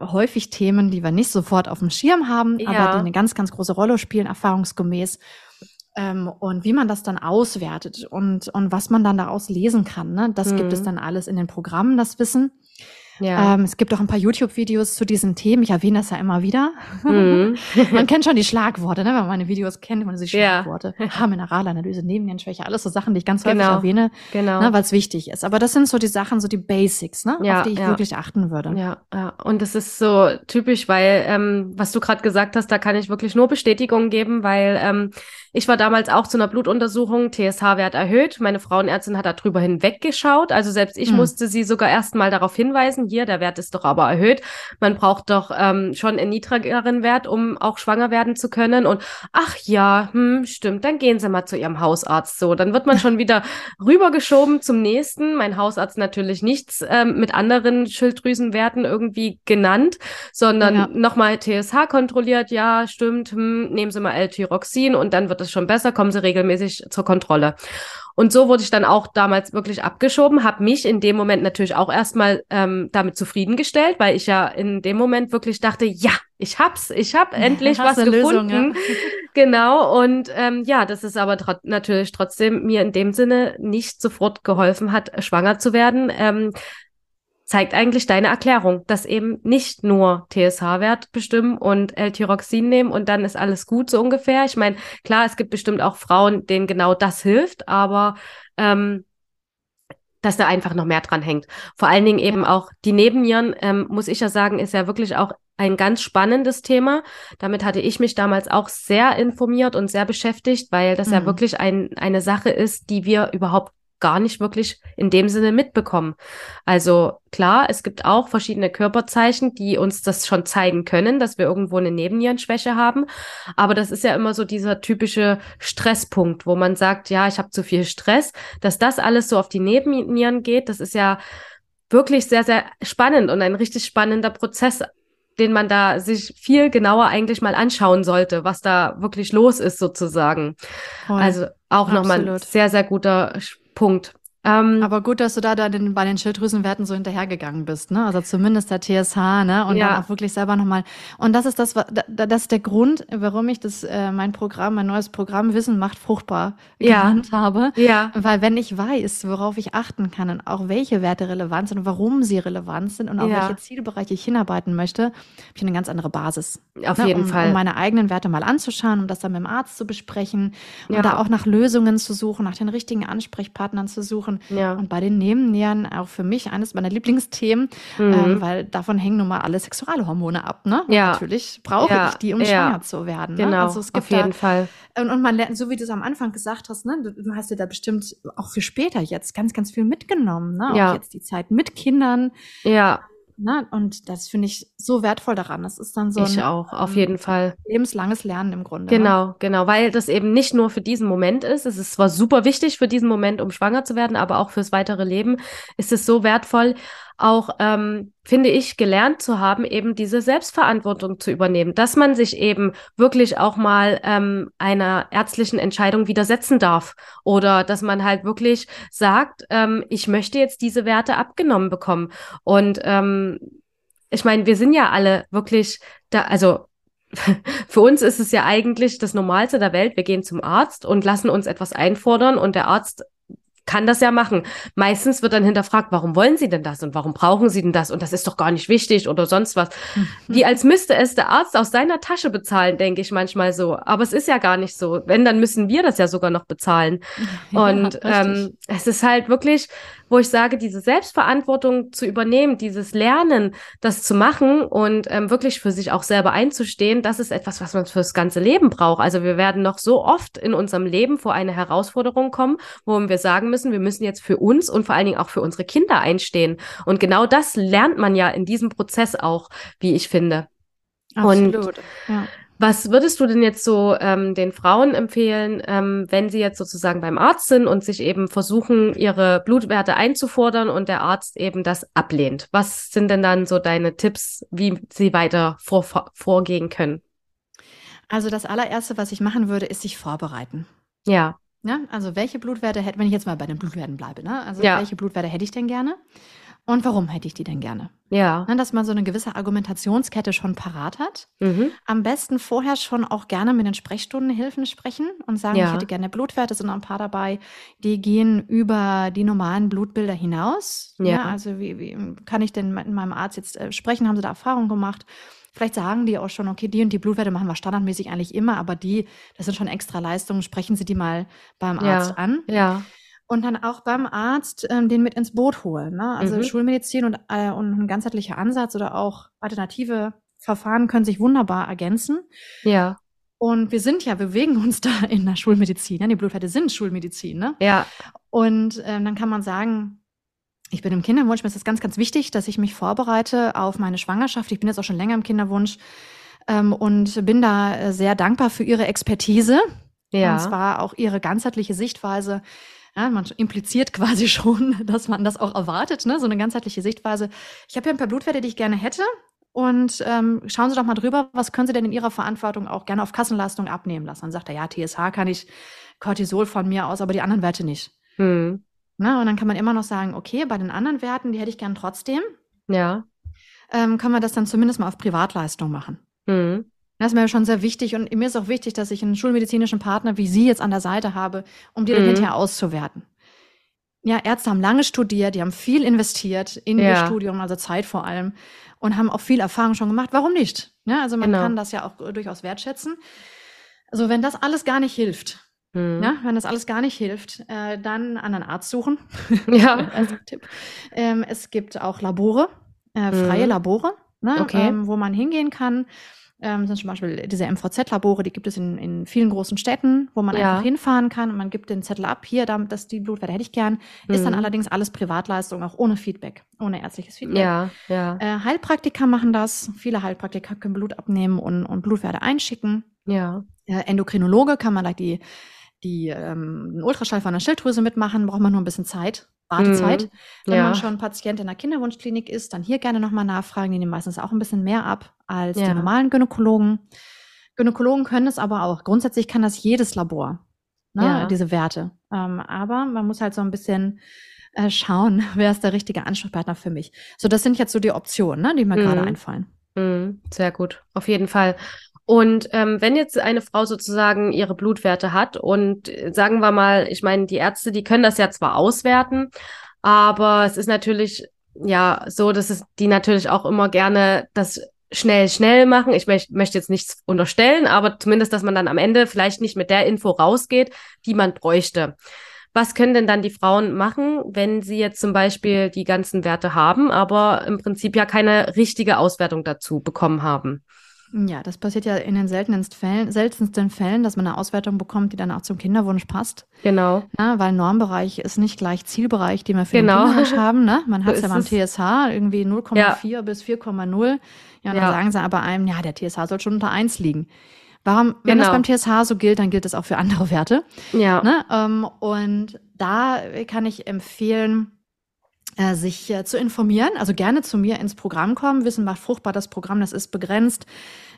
Häufig Themen, die wir nicht sofort auf dem Schirm haben, ja. aber die eine ganz, ganz große Rolle spielen, erfahrungsgemäß. Ähm, und wie man das dann auswertet und, und was man dann daraus lesen kann, ne? das mhm. gibt es mhm. dann alles in den Programmen, das Wissen. Ja. Ähm, es gibt auch ein paar YouTube-Videos zu diesen Themen. Ich erwähne das ja immer wieder. Mhm. man kennt schon die Schlagworte, ne? wenn man meine Videos kennt, man die Schlagworte. Ja. Haarmineralanalyse, Nebennierenschwäche, alles so Sachen, die ich ganz häufig genau. erwähne, genau. ne, weil es wichtig ist. Aber das sind so die Sachen, so die Basics, ne? Ja, auf die ich ja. wirklich achten würde. Ja, ja. Und es ist so typisch, weil, ähm, was du gerade gesagt hast, da kann ich wirklich nur Bestätigung geben, weil ähm, ich war damals auch zu einer Blutuntersuchung, TSH-Wert erhöht. Meine Frauenärztin hat darüber hinweggeschaut. Also selbst ich mhm. musste sie sogar erst mal darauf hinweisen, hier, der Wert ist doch aber erhöht. Man braucht doch ähm, schon einen niedrigeren Wert, um auch schwanger werden zu können. Und ach ja, hm, stimmt, dann gehen Sie mal zu Ihrem Hausarzt. So, dann wird man schon wieder rübergeschoben zum nächsten. Mein Hausarzt natürlich nichts ähm, mit anderen Schilddrüsenwerten irgendwie genannt, sondern ja. nochmal TSH kontrolliert. Ja, stimmt, hm, nehmen Sie mal L-Tyroxin und dann wird es schon besser, kommen Sie regelmäßig zur Kontrolle. Und so wurde ich dann auch damals wirklich abgeschoben, habe mich in dem Moment natürlich auch erstmal ähm, damit zufriedengestellt, weil ich ja in dem Moment wirklich dachte, ja, ich hab's, ich hab endlich was gefunden. Lösung, ja. genau. Und ähm, ja, das ist aber tro natürlich trotzdem mir in dem Sinne nicht sofort geholfen hat, schwanger zu werden. Ähm, zeigt eigentlich deine Erklärung, dass eben nicht nur TSH-Wert bestimmen und L-Tyroxin nehmen und dann ist alles gut so ungefähr. Ich meine, klar, es gibt bestimmt auch Frauen, denen genau das hilft, aber ähm, dass da einfach noch mehr dran hängt. Vor allen Dingen eben auch die Nebennieren, ähm, muss ich ja sagen, ist ja wirklich auch ein ganz spannendes Thema. Damit hatte ich mich damals auch sehr informiert und sehr beschäftigt, weil das mhm. ja wirklich ein, eine Sache ist, die wir überhaupt gar nicht wirklich in dem Sinne mitbekommen. Also klar, es gibt auch verschiedene Körperzeichen, die uns das schon zeigen können, dass wir irgendwo eine Nebennierenschwäche haben. Aber das ist ja immer so dieser typische Stresspunkt, wo man sagt, ja, ich habe zu viel Stress, dass das alles so auf die Nebennieren geht. Das ist ja wirklich sehr, sehr spannend und ein richtig spannender Prozess den man da sich viel genauer eigentlich mal anschauen sollte, was da wirklich los ist sozusagen. Voll. Also auch nochmal ein sehr, sehr guter Punkt. Ähm, Aber gut, dass du da, da den, bei den Schilddrüsenwerten so hinterhergegangen bist, ne? Also zumindest der TSH, ne? Und ja. dann auch wirklich selber nochmal. Und das ist das, das ist der Grund, warum ich das, äh, mein Programm, mein neues Programm Wissen macht fruchtbar ja. genannt habe. Ja. Weil wenn ich weiß, worauf ich achten kann und auch welche Werte relevant sind und warum sie relevant sind und auf ja. welche Zielbereiche ich hinarbeiten möchte, habe ich eine ganz andere Basis. Auf ne? jeden um, Fall. Um meine eigenen Werte mal anzuschauen, um das dann mit dem Arzt zu besprechen und da auch nach Lösungen zu suchen, nach den richtigen Ansprechpartnern zu suchen machen. Ja. Und bei den Nebennieren auch für mich eines meiner Lieblingsthemen, mhm. ähm, weil davon hängen nun mal alle Sexualhormone ab. Ne? Ja. natürlich brauche ja. ich die, um ja. schwanger zu werden. Ne? Genau, also es gibt auf jeden da, Fall. Und, und, man lernt, so wie du es am Anfang gesagt hast, ne, du, du, hast dir da bestimmt auch für später jetzt ganz, ganz viel mitgenommen. Ne? Auch jetzt die Zeit mit Kindern. Ja. Ne? Und das finde ich so wertvoll daran. Das ist dann so ich ein auch, auf jeden Fall. lebenslanges Lernen im Grunde. Ne? Genau, ne? genau, weil das eben nicht nur für diesen Moment ist. Es ist zwar super wichtig für diesen Moment, um schwanger zu werden, aber auch fürs weitere Leben ist es so wertvoll, auch, ähm, finde ich, gelernt zu haben, eben diese Selbstverantwortung zu übernehmen, dass man sich eben wirklich auch mal ähm, einer ärztlichen Entscheidung widersetzen darf oder dass man halt wirklich sagt, ähm, ich möchte jetzt diese Werte abgenommen bekommen. Und ähm, ich meine, wir sind ja alle wirklich da, also für uns ist es ja eigentlich das Normalste der Welt. Wir gehen zum Arzt und lassen uns etwas einfordern und der Arzt kann das ja machen. Meistens wird dann hinterfragt, warum wollen Sie denn das und warum brauchen Sie denn das und das ist doch gar nicht wichtig oder sonst was. Mhm. Wie als müsste es der Arzt aus seiner Tasche bezahlen, denke ich manchmal so. Aber es ist ja gar nicht so. Wenn, dann müssen wir das ja sogar noch bezahlen. Ja, und ähm, es ist halt wirklich wo ich sage, diese Selbstverantwortung zu übernehmen, dieses Lernen, das zu machen und ähm, wirklich für sich auch selber einzustehen, das ist etwas, was man fürs ganze Leben braucht. Also wir werden noch so oft in unserem Leben vor eine Herausforderung kommen, wo wir sagen müssen, wir müssen jetzt für uns und vor allen Dingen auch für unsere Kinder einstehen. Und genau das lernt man ja in diesem Prozess auch, wie ich finde. Absolut. Und ja. Was würdest du denn jetzt so ähm, den Frauen empfehlen, ähm, wenn sie jetzt sozusagen beim Arzt sind und sich eben versuchen, ihre Blutwerte einzufordern und der Arzt eben das ablehnt? Was sind denn dann so deine Tipps, wie sie weiter vor, vor, vorgehen können? Also das allererste, was ich machen würde, ist sich vorbereiten. Ja. Ja, also welche Blutwerte hätte, wenn ich jetzt mal bei den Blutwerten bleibe, ne? Also ja. welche Blutwerte hätte ich denn gerne? Und warum hätte ich die denn gerne? Ja. Ne, dass man so eine gewisse Argumentationskette schon parat hat. Mhm. Am besten vorher schon auch gerne mit den Sprechstundenhilfen sprechen und sagen, ja. ich hätte gerne Blutwerte, sind noch ein paar dabei, die gehen über die normalen Blutbilder hinaus. Ja. ja also wie, wie kann ich denn mit meinem Arzt jetzt äh, sprechen? Haben sie da Erfahrung gemacht? Vielleicht sagen die auch schon, okay, die und die Blutwerte machen wir standardmäßig eigentlich immer, aber die, das sind schon extra Leistungen, sprechen Sie die mal beim Arzt ja. an. Ja und dann auch beim Arzt ähm, den mit ins Boot holen. Ne? Also mhm. Schulmedizin und, äh, und ein ganzheitlicher Ansatz oder auch alternative Verfahren können sich wunderbar ergänzen. Ja. Und wir sind ja, wir bewegen uns da in der Schulmedizin. Ne? Die Blutwerte sind Schulmedizin. Ne? Ja. Und ähm, dann kann man sagen, ich bin im Kinderwunsch, mir ist das ganz, ganz wichtig, dass ich mich vorbereite auf meine Schwangerschaft. Ich bin jetzt auch schon länger im Kinderwunsch ähm, und bin da äh, sehr dankbar für Ihre Expertise. Ja. Und zwar auch Ihre ganzheitliche Sichtweise ja, man impliziert quasi schon, dass man das auch erwartet, ne? so eine ganzheitliche Sichtweise. Ich habe hier ein paar Blutwerte, die ich gerne hätte. Und ähm, schauen Sie doch mal drüber, was können Sie denn in Ihrer Verantwortung auch gerne auf Kassenleistung abnehmen lassen? Dann sagt er, ja, TSH kann ich, Cortisol von mir aus, aber die anderen Werte nicht. Hm. Na, und dann kann man immer noch sagen, okay, bei den anderen Werten, die hätte ich gern trotzdem. Ja. Ähm, kann man das dann zumindest mal auf Privatleistung machen. Hm. Das ist mir schon sehr wichtig und mir ist auch wichtig, dass ich einen schulmedizinischen Partner wie Sie jetzt an der Seite habe, um die mhm. dann hinterher auszuwerten. ja, Ärzte haben lange studiert, die haben viel investiert in ja. ihr Studium, also Zeit vor allem, und haben auch viel Erfahrung schon gemacht. Warum nicht? Ja, also man genau. kann das ja auch durchaus wertschätzen. Also wenn das alles gar nicht hilft, mhm. ja, wenn das alles gar nicht hilft, äh, dann einen anderen Arzt suchen. Ja. also Tipp. Ähm, es gibt auch Labore, äh, freie mhm. Labore, ne, okay. ähm, wo man hingehen kann ähm, sind zum Beispiel diese MVZ-Labore, die gibt es in, in vielen großen Städten, wo man ja. einfach hinfahren kann und man gibt den Zettel ab, hier, da, das die Blutwerte hätte ich gern. Mhm. Ist dann mhm. allerdings alles Privatleistung, auch ohne Feedback, ohne ärztliches Feedback. Ja, ja. Äh, Heilpraktiker machen das. Viele Heilpraktiker können Blut abnehmen und, und Blutwerte einschicken. Ja. Äh, Endokrinologe kann man da die, die ähm, einen Ultraschall von der Schilddrüse mitmachen, braucht man nur ein bisschen Zeit. Wartezeit. Mhm. Wenn ja. man schon Patient in der Kinderwunschklinik ist, dann hier gerne nochmal nachfragen. Die nehmen meistens auch ein bisschen mehr ab als ja. die normalen Gynäkologen. Gynäkologen können es aber auch. Grundsätzlich kann das jedes Labor, ne, ja. diese Werte. Ähm, aber man muss halt so ein bisschen äh, schauen, wer ist der richtige Ansprechpartner für mich. So, das sind jetzt so die Optionen, ne, die mir mhm. gerade einfallen. Mhm. Sehr gut, auf jeden Fall. Und ähm, wenn jetzt eine Frau sozusagen ihre Blutwerte hat und äh, sagen wir mal, ich meine, die Ärzte, die können das ja zwar auswerten, aber es ist natürlich ja so, dass es die natürlich auch immer gerne das schnell, schnell machen. Ich möcht, möchte jetzt nichts unterstellen, aber zumindest, dass man dann am Ende vielleicht nicht mit der Info rausgeht, die man bräuchte. Was können denn dann die Frauen machen, wenn sie jetzt zum Beispiel die ganzen Werte haben, aber im Prinzip ja keine richtige Auswertung dazu bekommen haben? Ja, das passiert ja in den seltensten Fällen, seltensten Fällen, dass man eine Auswertung bekommt, die dann auch zum Kinderwunsch passt. Genau. Na, weil Normbereich ist nicht gleich Zielbereich, den wir für genau. den Kinderwunsch haben. Ne? Man hat es ja beim TSH irgendwie 0,4 ja. bis 4,0 Ja, dann ja. sagen sie aber einem, ja, der TSH soll schon unter 1 liegen. Warum, wenn genau. das beim TSH so gilt, dann gilt das auch für andere Werte. Ja. Ne? Ähm, und da kann ich empfehlen, äh, sich äh, zu informieren, also gerne zu mir ins Programm kommen. Wissen macht fruchtbar, das Programm, das ist begrenzt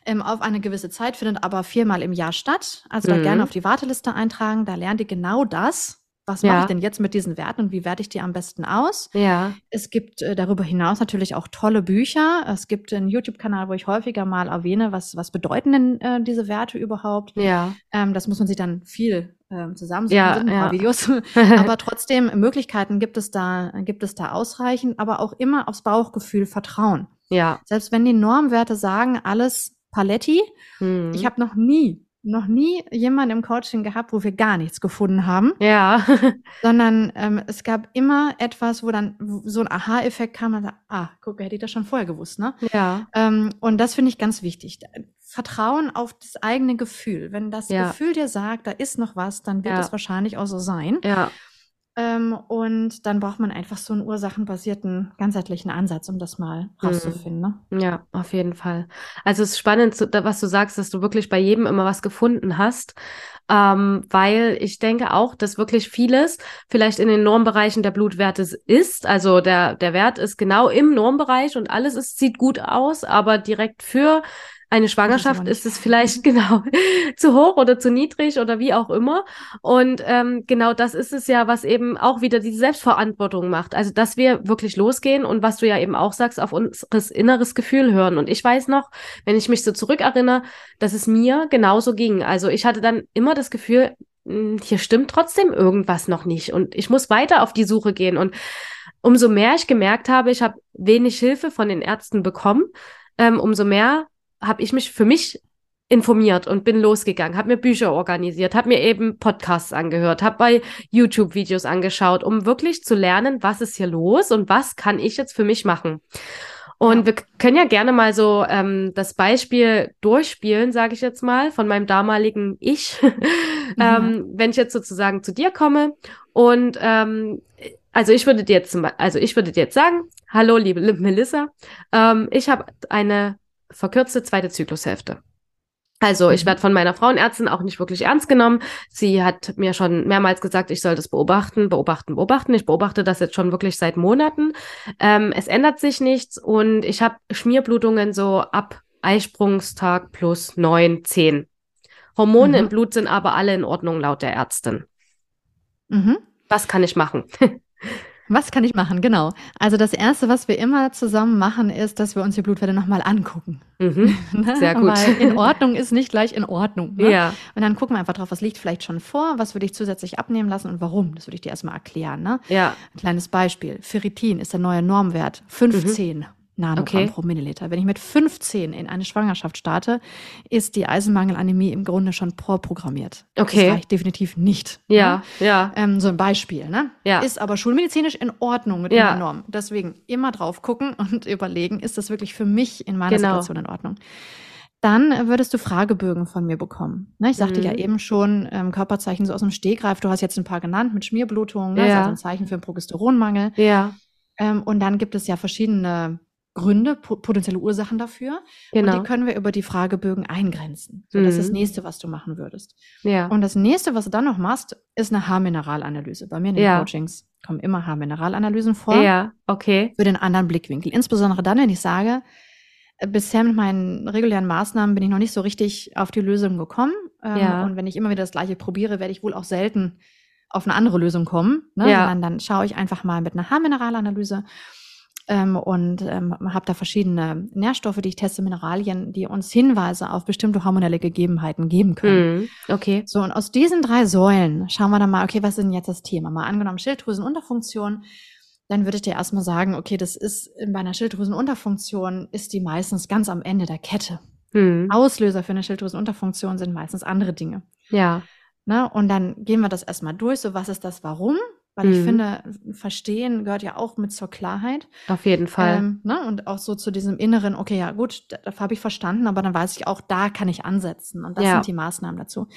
ähm, auf eine gewisse Zeit, findet aber viermal im Jahr statt. Also mhm. da gerne auf die Warteliste eintragen, da lernt ihr genau das. Was ja. mache ich denn jetzt mit diesen Werten und wie werte ich die am besten aus? Ja. Es gibt äh, darüber hinaus natürlich auch tolle Bücher. Es gibt einen YouTube-Kanal, wo ich häufiger mal erwähne, was, was bedeuten denn äh, diese Werte überhaupt? Ja. Ähm, das muss man sich dann viel ähm, zusammensuchen, ja, sind ein paar ja. Videos. aber trotzdem, Möglichkeiten gibt es da, gibt es da ausreichend, aber auch immer aufs Bauchgefühl vertrauen. Ja. Selbst wenn die Normwerte sagen, alles Paletti, hm. ich habe noch nie noch nie jemand im Coaching gehabt, wo wir gar nichts gefunden haben. Ja. sondern ähm, es gab immer etwas, wo dann so ein Aha-Effekt kam und sagt, ah, guck, hätte ich das schon vorher gewusst, ne? Ja. Ähm, und das finde ich ganz wichtig. Vertrauen auf das eigene Gefühl. Wenn das ja. Gefühl dir sagt, da ist noch was, dann wird es wahrscheinlich auch so sein. Ja. Ähm, und dann braucht man einfach so einen ursachenbasierten, ganzheitlichen Ansatz, um das mal rauszufinden. Ne? Ja, auf jeden Fall. Also es ist spannend, was du sagst, dass du wirklich bei jedem immer was gefunden hast. Ähm, weil ich denke auch, dass wirklich vieles vielleicht in den Normbereichen der Blutwerte ist. Also der, der Wert ist genau im Normbereich und alles ist, sieht gut aus, aber direkt für eine Schwangerschaft ist es vielleicht genau zu hoch oder zu niedrig oder wie auch immer. Und ähm, genau das ist es ja, was eben auch wieder die Selbstverantwortung macht. Also, dass wir wirklich losgehen und was du ja eben auch sagst, auf unseres inneres Gefühl hören. Und ich weiß noch, wenn ich mich so zurückerinnere, dass es mir genauso ging. Also ich hatte dann immer das Gefühl, hm, hier stimmt trotzdem irgendwas noch nicht und ich muss weiter auf die Suche gehen. Und umso mehr ich gemerkt habe, ich habe wenig Hilfe von den Ärzten bekommen, ähm, umso mehr habe ich mich für mich informiert und bin losgegangen, habe mir Bücher organisiert, habe mir eben Podcasts angehört, habe bei YouTube Videos angeschaut, um wirklich zu lernen, was ist hier los und was kann ich jetzt für mich machen. Und wir können ja gerne mal so ähm, das Beispiel durchspielen, sage ich jetzt mal, von meinem damaligen Ich, mhm. ähm, wenn ich jetzt sozusagen zu dir komme und ähm, also ich würde dir jetzt also ich würde dir jetzt sagen, hallo liebe Melissa, ähm, ich habe eine verkürzte zweite Zyklushälfte. Also ich mhm. werde von meiner Frauenärztin auch nicht wirklich ernst genommen. Sie hat mir schon mehrmals gesagt, ich soll das beobachten, beobachten, beobachten. Ich beobachte das jetzt schon wirklich seit Monaten. Ähm, es ändert sich nichts und ich habe Schmierblutungen so ab Eisprungstag plus neun, zehn. Hormone mhm. im Blut sind aber alle in Ordnung laut der Ärztin. Mhm. Was kann ich machen? Was kann ich machen? Genau. Also das Erste, was wir immer zusammen machen, ist, dass wir uns die Blutwerte nochmal angucken. Mhm. Ne? Sehr gut. Weil in Ordnung ist nicht gleich in Ordnung. Ne? Ja. Und dann gucken wir einfach drauf, was liegt vielleicht schon vor, was würde ich zusätzlich abnehmen lassen und warum. Das würde ich dir erstmal erklären. Ne? Ja. Ein kleines Beispiel. Ferritin ist der neue Normwert. 15 Nanogramm Okay. pro Milliliter. Wenn ich mit 15 in eine Schwangerschaft starte, ist die Eisenmangelanämie im Grunde schon vorprogrammiert. Okay. Das reicht definitiv nicht. Ja. Ne? Ja. Ähm, so ein Beispiel, ne? Ja. Ist aber schulmedizinisch in Ordnung mit Ja. der Norm. Deswegen immer drauf gucken und überlegen, ist das wirklich für mich in meiner Genau. Situation in Ordnung? Dann würdest du Fragebögen von mir bekommen. Ne, ich sagte Mhm. ja eben schon, ähm, Körperzeichen so aus dem Stegreif. Du hast jetzt ein paar genannt mit Schmierblutung, ne? Ja. ist also ein Zeichen für einen Progesteronmangel. Ja. Ähm, und dann gibt es ja verschiedene Gründe, po potenzielle Ursachen dafür. Und Genau. die können wir über die Fragebögen eingrenzen. So, das ist das Mhm. nächste, was du machen würdest. Ja. Und das nächste, was du dann noch machst, ist eine Haarmineralanalyse. Bei mir in den Ja. Coachings kommen immer Haarmineralanalysen vor. Ja. Okay. Für den anderen Blickwinkel. Insbesondere dann, wenn ich sage, äh, bisher mit meinen regulären Maßnahmen bin ich noch nicht so richtig auf die Lösung gekommen. Ähm, Ja. Und wenn ich immer wieder das Gleiche probiere, werde ich wohl auch selten auf eine andere Lösung kommen. Ne? Ja. Sondern dann schaue ich einfach mal mit einer Haarmineralanalyse ähm, und ähm, habe da verschiedene Nährstoffe, die ich teste, Mineralien, die uns Hinweise auf bestimmte hormonelle Gegebenheiten geben können. Mhm. Okay. So, und aus diesen drei Säulen schauen wir dann mal, okay, was ist denn jetzt das Thema? Mal angenommen Schilddrüsenunterfunktion, dann würde ich dir erstmal sagen, okay, das ist bei einer Schilddrüsenunterfunktion ist die meistens ganz am Ende der Kette. Mhm. Auslöser für eine Schilddrüsenunterfunktion sind meistens andere Dinge. Ja. Ne? Und dann gehen wir das erstmal durch, so was ist das Warum? Weil ich Mhm. finde, Verstehen gehört ja auch mit zur Klarheit. Auf jeden Fall. Ähm, ne? Und auch so zu diesem inneren, okay, ja gut, da, da habe ich verstanden, aber dann weiß ich auch, da kann ich ansetzen. Und das Ja. sind die Maßnahmen dazu.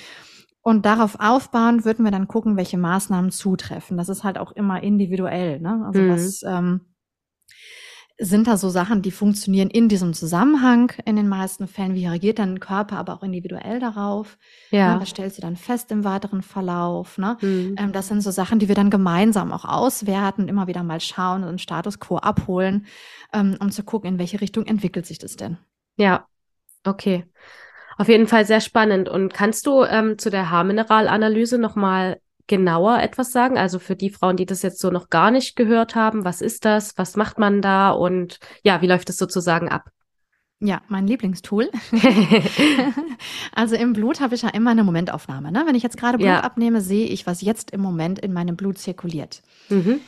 Und darauf aufbauend würden wir dann gucken, welche Maßnahmen zutreffen. Das ist halt auch immer individuell. Ne? Also Mhm. was ähm, sind da so Sachen, die funktionieren in diesem Zusammenhang in den meisten Fällen? Wie reagiert der Körper aber auch individuell darauf? Ne? ja. Was stellst du dann fest im weiteren Verlauf? Ne? Mhm. Ähm, das sind so Sachen, die wir dann gemeinsam auch auswerten, immer wieder mal schauen und Status quo abholen, ähm, um zu gucken, in welche Richtung entwickelt sich das denn. Ja. Okay. Auf jeden Fall sehr spannend. Und kannst du ähm, zu der Haarmineralanalyse nochmal genauer etwas sagen? Also für die Frauen, die das jetzt so noch gar nicht gehört haben, was ist das? Was macht man da? Und ja, wie läuft es sozusagen ab? Ja, mein Lieblingstool. also im Blut habe ich ja immer eine Momentaufnahme. Ne? Wenn ich jetzt gerade Blut Ja. abnehme, sehe ich, was jetzt im Moment in meinem Blut zirkuliert. Mhm.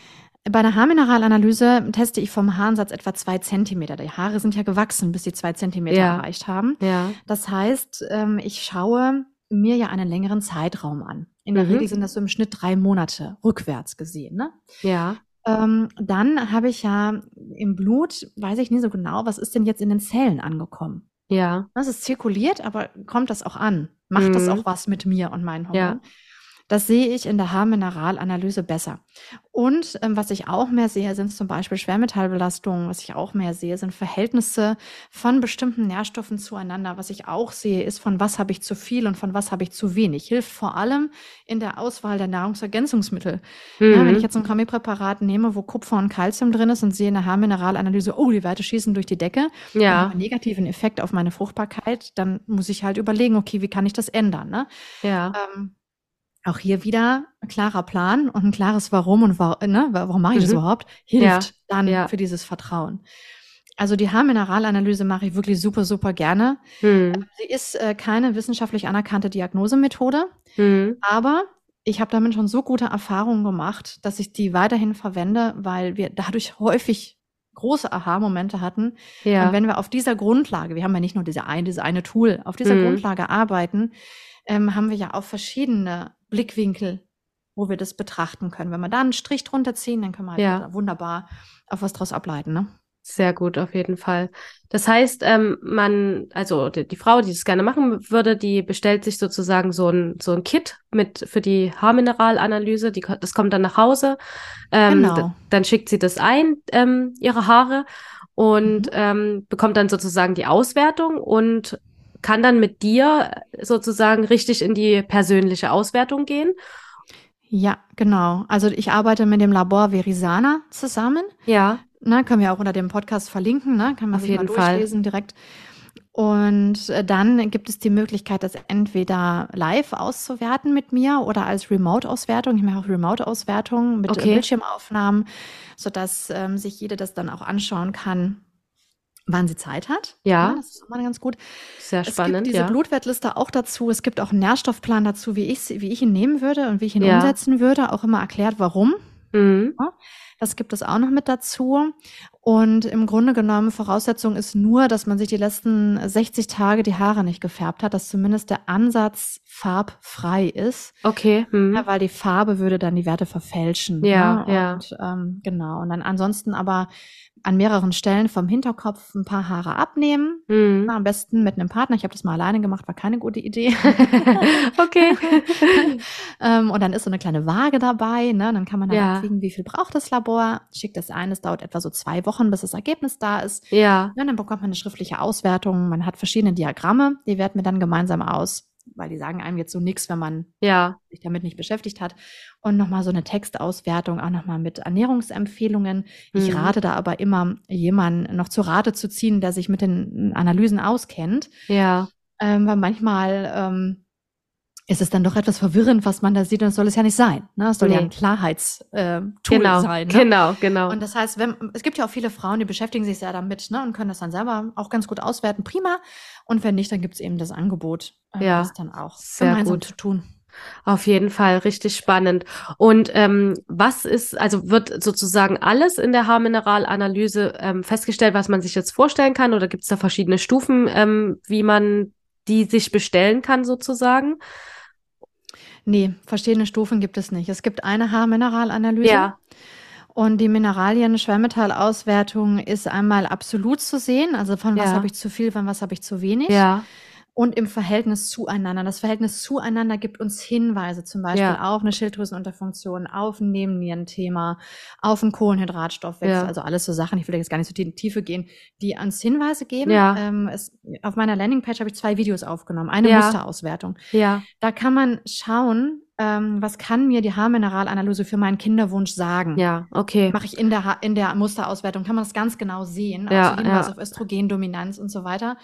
Bei der Haarmineralanalyse teste ich vom Haaransatz etwa zwei Zentimeter. Die Haare sind ja gewachsen, bis sie zwei Zentimeter Ja. erreicht haben. Ja. Das heißt, ähm, ich schaue mir ja einen längeren Zeitraum an. In der Mhm. Regel sind das so im Schnitt drei Monate rückwärts gesehen. Ne? Ja. Ähm, dann habe ich ja im Blut, weiß ich nicht so genau, was ist denn jetzt in den Zellen angekommen? Ja. Das ist zirkuliert, aber kommt das auch an? Macht das Mhm. auch was mit mir und meinen Ja. Das sehe ich in der Haarmineralanalyse besser. Und ähm, was ich auch mehr sehe, sind zum Beispiel Schwermetallbelastungen. Was ich auch mehr sehe, sind Verhältnisse von bestimmten Nährstoffen zueinander. Was ich auch sehe, ist, von was habe ich zu viel und von was habe ich zu wenig. Hilft vor allem in der Auswahl der Nahrungsergänzungsmittel. Ja, wenn Mhm. ich jetzt ein Kombipräparat nehme, wo Kupfer und Calcium drin ist und sehe in der Haarmineralanalyse, oh, die Werte schießen durch die Decke, Ja. einen negativen Effekt auf meine Fruchtbarkeit, dann muss ich halt überlegen, okay, wie kann ich das ändern? Ne? Ja. Ähm, auch hier wieder ein klarer Plan und ein klares Warum und wa ne, warum mache ich das Mhm. überhaupt, hilft Ja, dann ja. für dieses Vertrauen. Also die Haarmineralanalyse mache ich wirklich super, super gerne. Mhm. Sie ist äh, keine wissenschaftlich anerkannte Diagnosemethode, Mhm. aber ich habe damit schon so gute Erfahrungen gemacht, dass ich die weiterhin verwende, weil wir dadurch häufig große Aha-Momente hatten. Und Ja. wenn wir auf dieser Grundlage, wir haben ja nicht nur diese eine, diese eine Tool, auf dieser Mhm. Grundlage arbeiten, ähm, haben wir ja auch verschiedene Blickwinkel, wo wir das betrachten können. Wenn wir da einen Strich drunter ziehen, dann können wir halt Ja. wunderbar auf was draus ableiten. Ne? Sehr gut, auf jeden Fall. Das heißt, ähm, man, also die, die Frau, die das gerne machen würde, die bestellt sich sozusagen so ein, so ein Kit mit für die Haarmineralanalyse. Die, das kommt dann nach Hause. Ähm, Genau. Dann schickt sie das ein, ähm, ihre Haare, und Mhm. ähm, bekommt dann sozusagen die Auswertung und kann dann mit dir sozusagen richtig in die persönliche Auswertung gehen. Ja, genau. Also ich arbeite mit dem Labor Verisana zusammen. Ja. Ne, können wir auch unter dem Podcast verlinken, ne? kann man Auf sich mal jeden Fall. durchlesen direkt. Und äh, dann gibt es die Möglichkeit, das entweder live auszuwerten mit mir oder als Remote-Auswertung. Ich mache auch Remote-Auswertungen mit okay. Bildschirmaufnahmen, sodass ähm, sich jeder das dann auch anschauen kann, wann sie Zeit hat. Ja. ja das ist immer ganz gut. Sehr spannend. Es gibt diese ja. Blutwertliste auch dazu. Es gibt auch einen Nährstoffplan dazu, wie ich, wie ich ihn nehmen würde und wie ich ihn ja. umsetzen würde. Auch immer erklärt, warum. Mhm. Das gibt es auch noch mit dazu. Und im Grunde genommen, Voraussetzung ist nur, dass man sich die letzten 60 Tage die Haare nicht gefärbt hat, dass zumindest der Ansatz farbfrei ist. Okay. Hm. Ja, weil die Farbe würde dann die Werte verfälschen. Ja, ne? ja. Und, ähm, genau. Und dann ansonsten aber an mehreren Stellen vom Hinterkopf ein paar Haare abnehmen. Mhm. Na, am besten mit einem Partner. Ich habe das mal alleine gemacht, war keine gute Idee. okay. ähm, und dann ist so eine kleine Waage dabei. Ne? Dann kann man dann ja. abwiegen, wie viel braucht das Labor. Schickt das ein. Es dauert etwa so zwei Wochen, bis das Ergebnis da ist. Ja. ja dann bekommt man eine schriftliche Auswertung. Man hat verschiedene Diagramme. Die werten wir dann gemeinsam aus weil die sagen einem jetzt so nichts, wenn man ja. sich damit nicht beschäftigt hat. Und nochmal so eine Textauswertung, auch nochmal mit Ernährungsempfehlungen. Ich mhm. rate da aber immer, jemanden noch zu Rate zu ziehen, der sich mit den Analysen auskennt. Ja. Ähm, weil manchmal ähm, ist es dann doch etwas verwirrend, was man da sieht, und das soll es ja nicht sein. Ne? Das soll nee. ja ein Klarheitstool äh, genau, sein. Ne? Genau, genau. Und das heißt, wenn, es gibt ja auch viele Frauen, die beschäftigen sich sehr damit ne, und können das dann selber auch ganz gut auswerten. Prima. Und wenn nicht, dann gibt es eben das Angebot, äh, ja, das dann auch sehr gemeinsam gut. zu tun. Auf jeden Fall richtig spannend. Und ähm, was ist, also wird sozusagen alles in der Haarmineralanalyse ähm, festgestellt, was man sich jetzt vorstellen kann? Oder gibt es da verschiedene Stufen, ähm, wie man die sich bestellen kann, sozusagen? Nee, verschiedene Stufen gibt es nicht. Es gibt eine Haarmineralanalyse. Ja. Und die Mineralien-Schwermetallauswertung ist einmal absolut zu sehen, also von was ja. habe ich zu viel, von was habe ich zu wenig. Ja und im Verhältnis zueinander. Das Verhältnis zueinander gibt uns Hinweise, zum Beispiel ja. auf eine Schilddrüsenunterfunktion, auf ein Nebennierenthema, auf einen Kohlenhydratstoffwechsel, ja. also alles so Sachen, ich will jetzt gar nicht so in die Tiefe gehen, die uns Hinweise geben. Ja. Ähm, es, auf meiner Landingpage habe ich zwei Videos aufgenommen, eine. Musterauswertung. Ja. Da kann man schauen, ähm, was kann mir die Haarmineralanalyse für meinen Kinderwunsch sagen? Ja, okay. Mache ich in der, ha in der Musterauswertung, kann man das ganz genau sehen, ja, also Hinweis ja. auf Östrogendominanz und so weiter.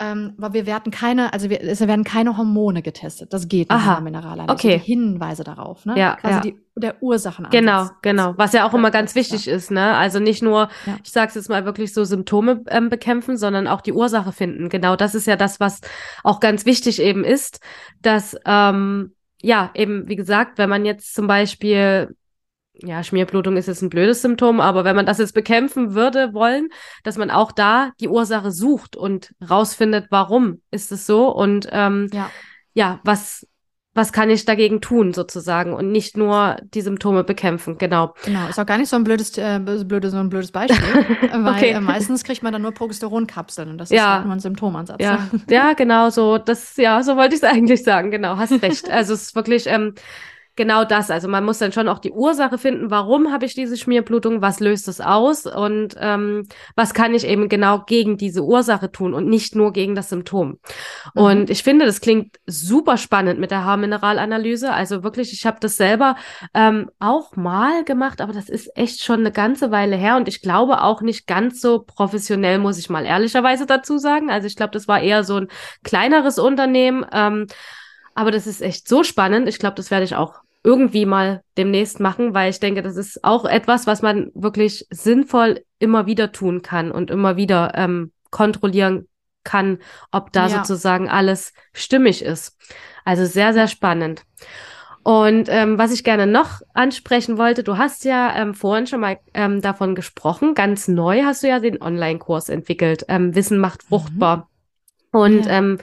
Ähm, aber wir werden keine, also wir, es werden keine Hormone getestet. Das geht nicht Aha. Mineralanalyse. Okay. Die Hinweise darauf, ne? Ja, Quasi ja. die, der Ursachen. Genau, genau. Was ja auch immer ganz wichtig ist, ne? Also nicht nur, ja. ich sag's jetzt mal wirklich so Symptome ähm, bekämpfen, sondern auch die Ursache finden. Genau, das ist ja das, was auch ganz wichtig eben ist, dass ähm, ja, eben, wie gesagt, wenn man jetzt zum Beispiel ja, Schmierblutung ist jetzt ein blödes Symptom, aber wenn man das jetzt bekämpfen würde wollen, dass man auch da die Ursache sucht und rausfindet, warum ist es so und ähm, ja. ja, was was kann ich dagegen tun sozusagen und nicht nur die Symptome bekämpfen, genau. Genau, ist auch gar nicht so ein blödes, äh, blödes, so ein blödes Beispiel, weil okay. äh, meistens kriegt man dann nur Progesteronkapseln und das ja. ist halt nur ein Symptomansatz. Ja, ja genau so, das, ja, so wollte ich es eigentlich sagen, genau, hast recht. Also es ist wirklich, ähm, genau das. Also man muss dann schon auch die Ursache finden, warum habe ich diese Schmierblutung, was löst es aus und ähm, was kann ich eben genau gegen diese Ursache tun und nicht nur gegen das Symptom. Mhm. Und ich finde, das klingt super spannend mit der Haarmineralanalyse. Also wirklich, ich habe das selber ähm, auch mal gemacht, aber das ist echt schon eine ganze Weile her und ich glaube auch nicht ganz so professionell, muss ich mal ehrlicherweise dazu sagen. Also ich glaube, das war eher so ein kleineres Unternehmen. Ähm, aber das ist echt so spannend. Ich glaube, das werde ich auch irgendwie mal demnächst machen, weil ich denke, das ist auch etwas, was man wirklich sinnvoll immer wieder tun kann und immer wieder ähm, kontrollieren kann, ob da ja. sozusagen alles stimmig ist. Also sehr, sehr spannend. Und ähm, was ich gerne noch ansprechen wollte, du hast ja ähm, vorhin schon mal ähm, davon gesprochen, ganz neu hast du ja den Online-Kurs entwickelt, ähm, Wissen macht mhm. fruchtbar. Mhm. Und ja. ähm,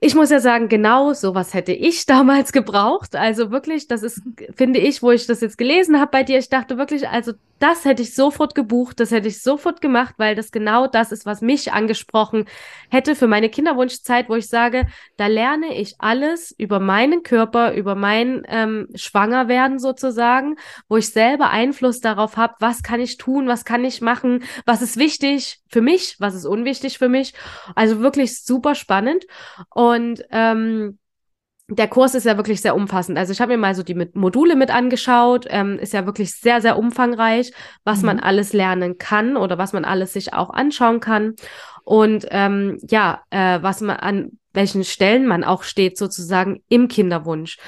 ich muss ja sagen, genau sowas hätte ich damals gebraucht. Also wirklich, das ist, finde ich, wo ich das jetzt gelesen habe bei dir, ich dachte wirklich, also das hätte ich sofort gebucht, das hätte ich sofort gemacht, weil das genau das ist, was mich angesprochen hätte für meine Kinderwunschzeit, wo ich sage, da lerne ich alles über meinen Körper, über mein ähm, Schwangerwerden sozusagen, wo ich selber Einfluss darauf habe, was kann ich tun, was kann ich machen, was ist wichtig für mich, was ist unwichtig für mich. Also wirklich super spannend. Und ähm, der Kurs ist ja wirklich sehr umfassend. Also ich habe mir mal so die mit Module mit angeschaut. Ähm, ist ja wirklich sehr, sehr umfangreich, was mhm. man alles lernen kann oder was man alles sich auch anschauen kann. Und ähm, ja, äh, was man an welchen Stellen man auch steht, sozusagen im Kinderwunsch.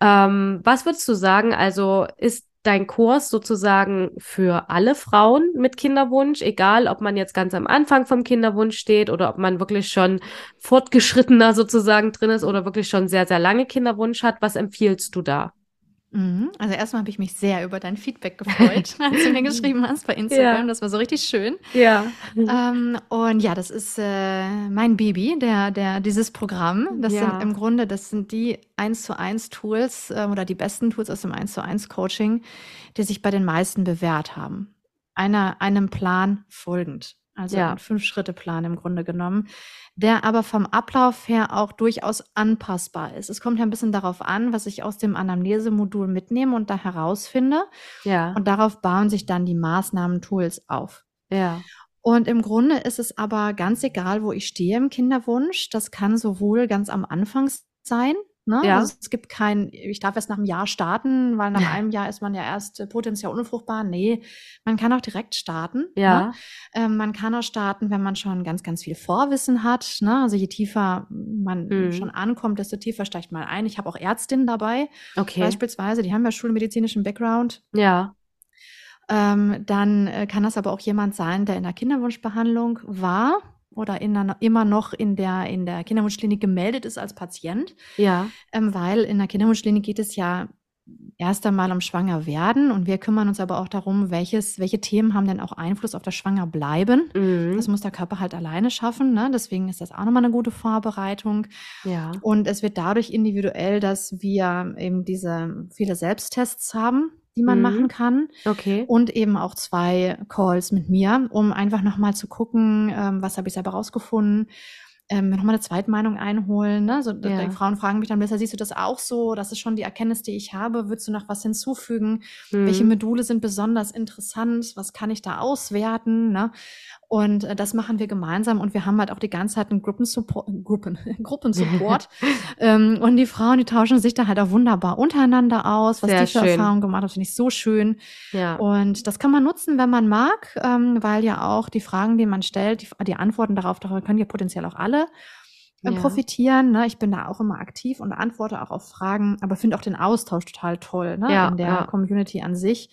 Ähm, was würdest du sagen? Also ist dein Kurs sozusagen für alle Frauen mit Kinderwunsch, egal ob man jetzt ganz am Anfang vom Kinderwunsch steht oder ob man wirklich schon fortgeschrittener sozusagen drin ist oder wirklich schon sehr, sehr lange Kinderwunsch hat. Was empfiehlst du da? Mhm. Also erstmal habe ich mich sehr über dein Feedback gefreut, als du mir geschrieben hast bei Instagram. Ja. Das war so richtig schön. Ja. Ähm, und ja, das ist äh, mein Baby, der, der, dieses Programm. Das ja. sind im Grunde, das sind die 1 zu 1 Tools äh, oder die besten Tools aus dem 1 zu 1 Coaching, die sich bei den meisten bewährt haben. Einer, einem Plan folgend. Also ja. ein Fünf-Schritte-Plan im Grunde genommen, der aber vom Ablauf her auch durchaus anpassbar ist. Es kommt ja ein bisschen darauf an, was ich aus dem Anamnesemodul mitnehme und da herausfinde. Ja. Und darauf bauen sich dann die Maßnahmen-Tools auf. Ja. Und im Grunde ist es aber ganz egal, wo ich stehe im Kinderwunsch. Das kann sowohl ganz am Anfang sein, Ne? Ja. Also es gibt kein, ich darf erst nach einem Jahr starten, weil nach einem Jahr ist man ja erst äh, potenziell unfruchtbar. Nee, man kann auch direkt starten. Ne? Ja. Ne? Ähm, man kann auch starten, wenn man schon ganz, ganz viel Vorwissen hat. Ne? Also je tiefer man mhm. schon ankommt, desto tiefer steigt man ein. Ich habe auch Ärztinnen dabei, okay. beispielsweise, die haben ja schulmedizinischen Background. Ja. Ähm, dann äh, kann das aber auch jemand sein, der in der Kinderwunschbehandlung war oder in immer noch in der, in der Kinderwunschklinik gemeldet ist als Patient. Ja. Ähm, weil in der Kinderwunschklinik geht es ja erst einmal um Schwangerwerden und wir kümmern uns aber auch darum, welches, welche Themen haben denn auch Einfluss auf das Schwangerbleiben. Mhm. Das muss der Körper halt alleine schaffen. Ne? Deswegen ist das auch nochmal eine gute Vorbereitung. Ja. Und es wird dadurch individuell, dass wir eben diese viele Selbsttests haben, die man mhm. machen kann. Okay. Und eben auch zwei Calls mit mir, um einfach nochmal zu gucken, ähm, was habe ich selber rausgefunden. Ähm, nochmal eine Zweitmeinung einholen. Ne? So, ja. Die Frauen fragen mich dann besser, siehst du das auch so? Das ist schon die Erkenntnis, die ich habe. Würdest du noch was hinzufügen? Mhm. Welche Module sind besonders interessant? Was kann ich da auswerten? Ne? Und äh, das machen wir gemeinsam und wir haben halt auch die ganze Zeit einen Gruppensupport, Gruppen, Gruppensupport. ähm, und die Frauen, die tauschen sich da halt auch wunderbar untereinander aus, was Sehr die für schön. Erfahrungen gemacht haben, finde ich so schön. Ja. Und das kann man nutzen, wenn man mag, ähm, weil ja auch die Fragen, die man stellt, die, die Antworten darauf, darauf können ja potenziell auch alle äh, ja. profitieren. Ne? Ich bin da auch immer aktiv und antworte auch auf Fragen, aber finde auch den Austausch total toll ne? Ja, in der ja. Community an sich.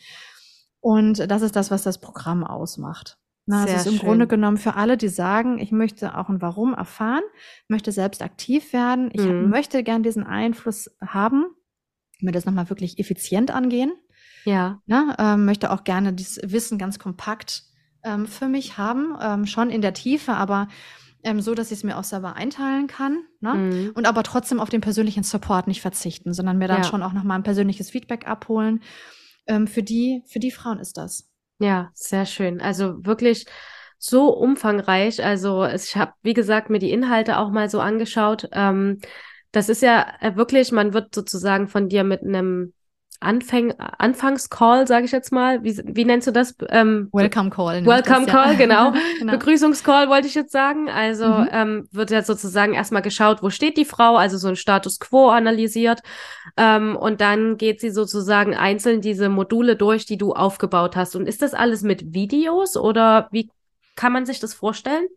Und das ist das, was das Programm ausmacht. Na, es ist im Grunde genommen für alle, die sagen, ich möchte auch ein Warum erfahren, möchte selbst aktiv werden, ich mhm. möchte gern diesen Einfluss haben, mir das nochmal wirklich effizient angehen. Ja. Na, ähm, möchte auch gerne dieses Wissen ganz kompakt ähm, für mich haben, ähm, schon in der Tiefe, aber ähm, so, dass ich es mir auch selber einteilen kann. Ne? Mhm. Und aber trotzdem auf den persönlichen Support nicht verzichten, sondern mir dann ja. schon auch nochmal ein persönliches Feedback abholen. Ähm, für die, für die Frauen ist das. Ja, sehr schön. Also wirklich so umfangreich. Also ich habe, wie gesagt, mir die Inhalte auch mal so angeschaut. Ähm, das ist ja äh, wirklich, man wird sozusagen von dir mit einem Anfang, Anfangscall, sage ich jetzt mal. Wie, wie nennst du das? Ähm, Welcome Call. Welcome das, Call, ja. genau. genau. Begrüßungscall wollte ich jetzt sagen. Also mhm. ähm, wird jetzt sozusagen erstmal geschaut, wo steht die Frau, also so ein Status quo analysiert. Ähm, und dann geht sie sozusagen einzeln diese Module durch, die du aufgebaut hast. Und ist das alles mit Videos oder wie kann man sich das vorstellen?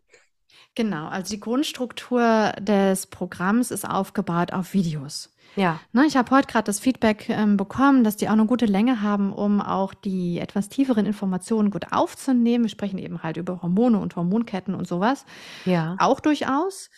Genau, also die Grundstruktur des Programms ist aufgebaut auf Videos. Ja. Ne, ich habe heute gerade das Feedback ähm, bekommen, dass die auch eine gute Länge haben, um auch die etwas tieferen Informationen gut aufzunehmen. Wir sprechen eben halt über Hormone und Hormonketten und sowas. Ja. Auch durchaus.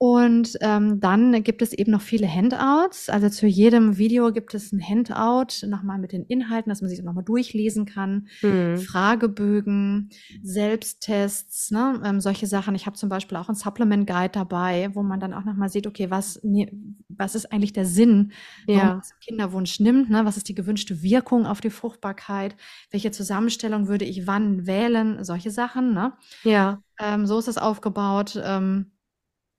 Und ähm, dann gibt es eben noch viele Handouts. Also zu jedem Video gibt es ein Handout, nochmal mit den Inhalten, dass man sich nochmal durchlesen kann. Mhm. Fragebögen, Selbsttests, ne? ähm, solche Sachen. Ich habe zum Beispiel auch ein Supplement Guide dabei, wo man dann auch nochmal sieht, okay, was, ne, was ist eigentlich der Sinn, warum ja. man Kinderwunsch nimmt? Ne? Was ist die gewünschte Wirkung auf die Fruchtbarkeit? Welche Zusammenstellung würde ich wann wählen? Solche Sachen. Ne? Ja. Ähm, so ist es aufgebaut. Ähm,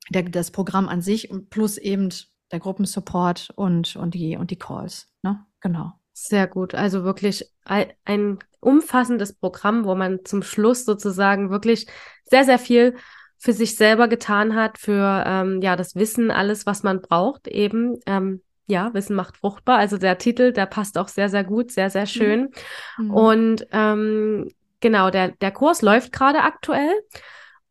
der, das Programm an sich und plus eben der Gruppensupport und, und, die, und die Calls. Ne? Genau. Sehr gut. Also wirklich ein umfassendes Programm, wo man zum Schluss sozusagen wirklich sehr, sehr viel für sich selber getan hat, für ähm, ja das Wissen, alles, was man braucht, eben. Ähm, ja, Wissen macht fruchtbar. Also der Titel, der passt auch sehr, sehr gut, sehr, sehr schön. Mhm. Und ähm, genau, der, der Kurs läuft gerade aktuell.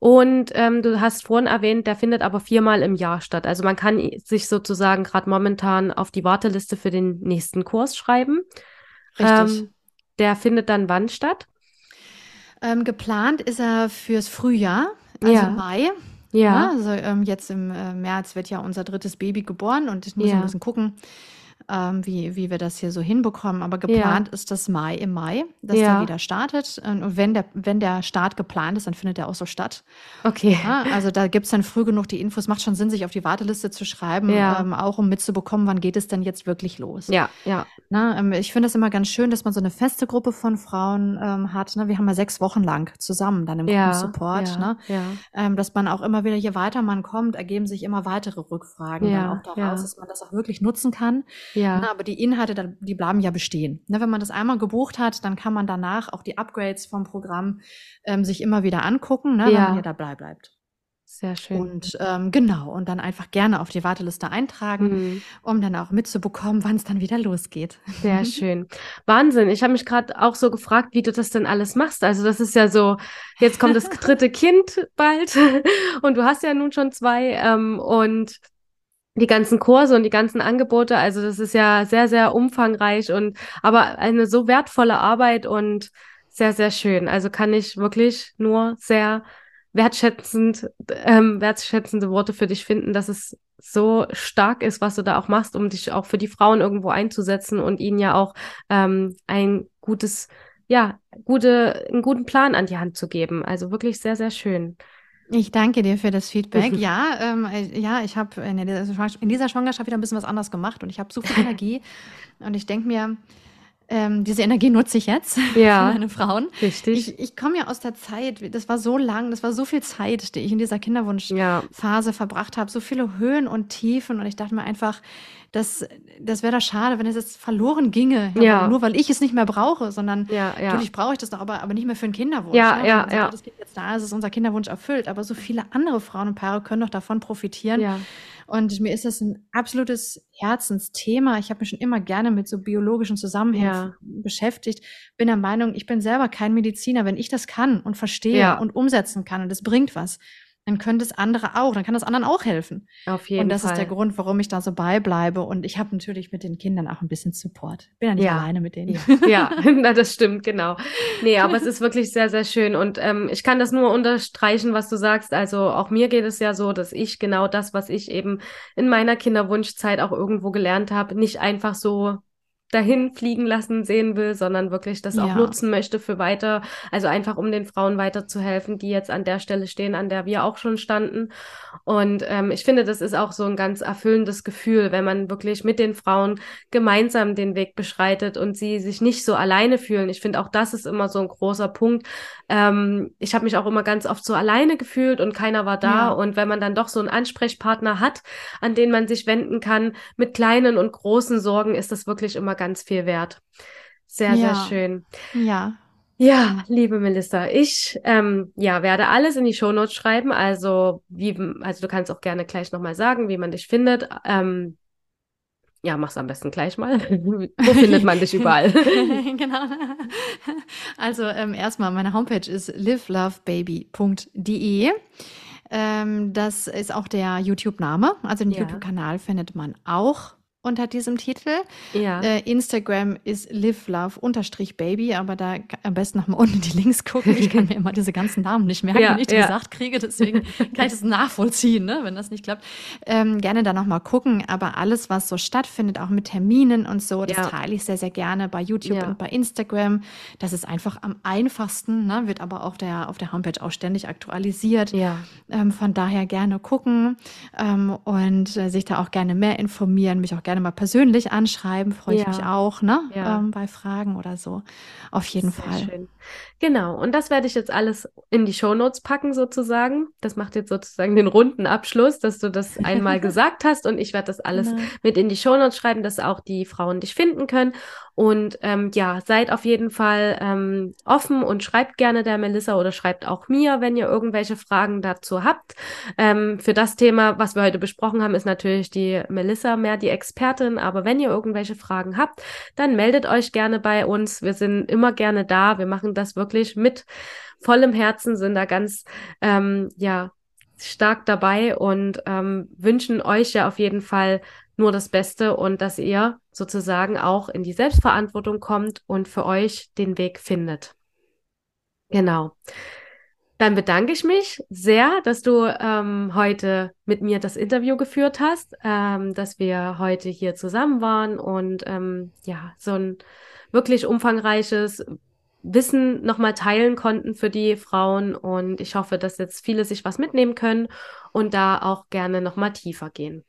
Und ähm, du hast vorhin erwähnt, der findet aber viermal im Jahr statt. Also man kann sich sozusagen gerade momentan auf die Warteliste für den nächsten Kurs schreiben. Richtig. Ähm, der findet dann wann statt? Ähm, geplant ist er fürs Frühjahr, also ja. Mai. Ja. ja also ähm, jetzt im äh, März wird ja unser drittes Baby geboren und ich muss ja. ein bisschen gucken, ähm, wie, wie wir das hier so hinbekommen. Aber geplant ja. ist das Mai im Mai, dass ja. der wieder startet. Und wenn der, wenn der Start geplant ist, dann findet der auch so statt. Okay. Ja, also da gibt es dann früh genug die Infos. Macht schon Sinn, sich auf die Warteliste zu schreiben, ähm, auch um mitzubekommen, wann geht es denn jetzt wirklich los. Ja, ja. Na, ähm, ich finde es immer ganz schön, dass man so eine feste Gruppe von Frauen ähm, hat. Ne? Wir haben ja sechs Wochen lang zusammen dann im Gruppensupport. Ja, ne? ja. Ähm, dass man auch immer wieder, je weiter man kommt, ergeben sich immer weitere Rückfragen ja, dann auch daraus, dass man das auch wirklich nutzen kann. Ja. Ne, aber die Inhalte, die bleiben ja bestehen. Ne, wenn man das einmal gebucht hat, dann kann man danach auch die Upgrades vom Programm ähm, sich immer wieder angucken, ne, ja. wenn man hier dabei bleibt. Sehr schön. Und ähm, genau, und dann einfach gerne auf die Warteliste eintragen, mhm. um dann auch mitzubekommen, wann es dann wieder losgeht. Sehr schön. Wahnsinn. Ich habe mich gerade auch so gefragt, wie du das denn alles machst. Also das ist ja so, jetzt kommt das dritte Kind bald und du hast ja nun schon zwei ähm, und die ganzen Kurse und die ganzen Angebote. Also das ist ja sehr, sehr umfangreich und aber eine so wertvolle Arbeit und sehr, sehr schön. Also kann ich wirklich nur sehr wertschätzend, ähm, wertschätzende Worte für dich finden, dass es so stark ist, was du da auch machst, um dich auch für die Frauen irgendwo einzusetzen und ihnen ja auch ähm, ein gutes, ja, gute, einen guten Plan an die Hand zu geben. Also wirklich sehr, sehr schön. Ich danke dir für das Feedback. ja, ähm, äh, ja, ich habe in, in, dieser Schwangerschaft wieder ein bisschen was anderes gemacht und ich habe so viel Energie und ich denke mir, ähm, diese Energie nutze ich jetzt ja, für meine Frauen. Richtig. Ich, ich komme ja aus der Zeit, das war so lang, das war so viel Zeit, die ich in dieser Kinderwunschphase ja. verbracht habe, so viele Höhen und Tiefen und ich dachte mir einfach, das, das wäre doch schade, wenn es jetzt verloren ginge, ja, ja. nur weil ich es nicht mehr brauche, sondern ja, natürlich brauche ich das doch, aber, aber nicht mehr für einen Kinderwunsch. Ja, ja, also, ja. Das Kind jetzt da ist, ist unser Kinderwunsch erfüllt, aber so viele andere Frauen und Paare können doch davon profitieren. Ja. Und mir ist das ein absolutes Herzensthema. Ich habe mich schon immer gerne mit so biologischen Zusammenhängen ja. beschäftigt. Bin der Meinung, ich bin selber kein Mediziner. Wenn ich das kann und verstehe ja. und umsetzen kann und es bringt was, dann könnte es andere auch, dann kann das anderen auch helfen. Auf jeden Fall. Und das Fall. ist der Grund, warum ich da so beibleibe. Und ich habe natürlich mit den Kindern auch ein bisschen Support. Bin ja nicht ja. alleine mit denen. Ja, ja. das stimmt, genau. Nee, aber es ist wirklich sehr, sehr schön. Und ähm, ich kann das nur unterstreichen, was du sagst. Also auch mir geht es ja so, dass ich genau das, was ich eben in meiner Kinderwunschzeit auch irgendwo gelernt habe, nicht einfach so dahin fliegen lassen sehen will, sondern wirklich das ja. auch nutzen möchte für weiter, also einfach um den Frauen weiterzuhelfen, die jetzt an der Stelle stehen, an der wir auch schon standen. Und ähm, ich finde, das ist auch so ein ganz erfüllendes Gefühl, wenn man wirklich mit den Frauen gemeinsam den Weg beschreitet und sie sich nicht so alleine fühlen. Ich finde auch das ist immer so ein großer Punkt. Ähm, ich habe mich auch immer ganz oft so alleine gefühlt und keiner war da. Ja. Und wenn man dann doch so einen Ansprechpartner hat, an den man sich wenden kann, mit kleinen und großen Sorgen, ist das wirklich immer ganz viel wert. Sehr, ja. sehr schön. Ja. Ja, liebe Melissa, ich ähm, ja, werde alles in die Shownotes schreiben. Also, wie, also du kannst auch gerne gleich nochmal sagen, wie man dich findet. Ähm, ja, mach's am besten gleich mal. Wo findet man dich überall? genau. Also ähm, erstmal, meine Homepage ist livelovebaby.de. Ähm, das ist auch der YouTube-Name. Also den ja. YouTube-Kanal findet man auch unter diesem Titel. Ja. Äh, Instagram ist livelove-baby, aber da am besten nochmal unten die Links gucken. Ich kann mir immer diese ganzen Namen nicht merken, ja, wenn ich die ja. gesagt kriege. Deswegen kann ich das nachvollziehen, ne, wenn das nicht klappt. Ähm, gerne da nochmal gucken. Aber alles, was so stattfindet, auch mit Terminen und so, das ja. teile ich sehr, sehr gerne bei YouTube und bei Instagram. Das ist einfach am einfachsten, ne, wird aber auf der, auf der Homepage auch ständig aktualisiert. Ähm, von daher gerne gucken ähm, und äh, sich da auch gerne mehr informieren, mich auch gerne gerne mal persönlich anschreiben, freue ich Ja. mich auch, ne? Ja. Ähm, bei Fragen oder so. Auf jeden Sehr Fall. schön. Genau, und das werde ich jetzt alles in die Shownotes packen, sozusagen. Das macht jetzt sozusagen den runden Abschluss, dass du das einmal gesagt hast und ich werde das alles Genau. mit in die Shownotes schreiben, dass auch die Frauen dich finden können. Und ähm, ja, seid auf jeden Fall ähm, offen und schreibt gerne der Melissa oder schreibt auch mir, wenn ihr irgendwelche Fragen dazu habt. Ähm, für das Thema, was wir heute besprochen haben, ist natürlich die Melissa mehr die Expertin. Aber wenn ihr irgendwelche Fragen habt, dann meldet euch gerne bei uns. Wir sind immer gerne da. Wir machen das wirklich mit vollem Herzen, sind da ganz, ähm, ja, stark dabei und ähm, wünschen euch ja auf jeden Fall nur das Beste und dass ihr sozusagen auch in die Selbstverantwortung kommt und für euch den Weg findet. Genau. Dann bedanke ich mich sehr, dass du ähm, heute mit mir das Interview geführt hast, ähm, dass wir heute hier zusammen waren und ähm, ja, so ein wirklich umfangreiches Wissen nochmal teilen konnten für die Frauen. Und ich hoffe, dass jetzt viele sich was mitnehmen können und da auch gerne nochmal tiefer gehen.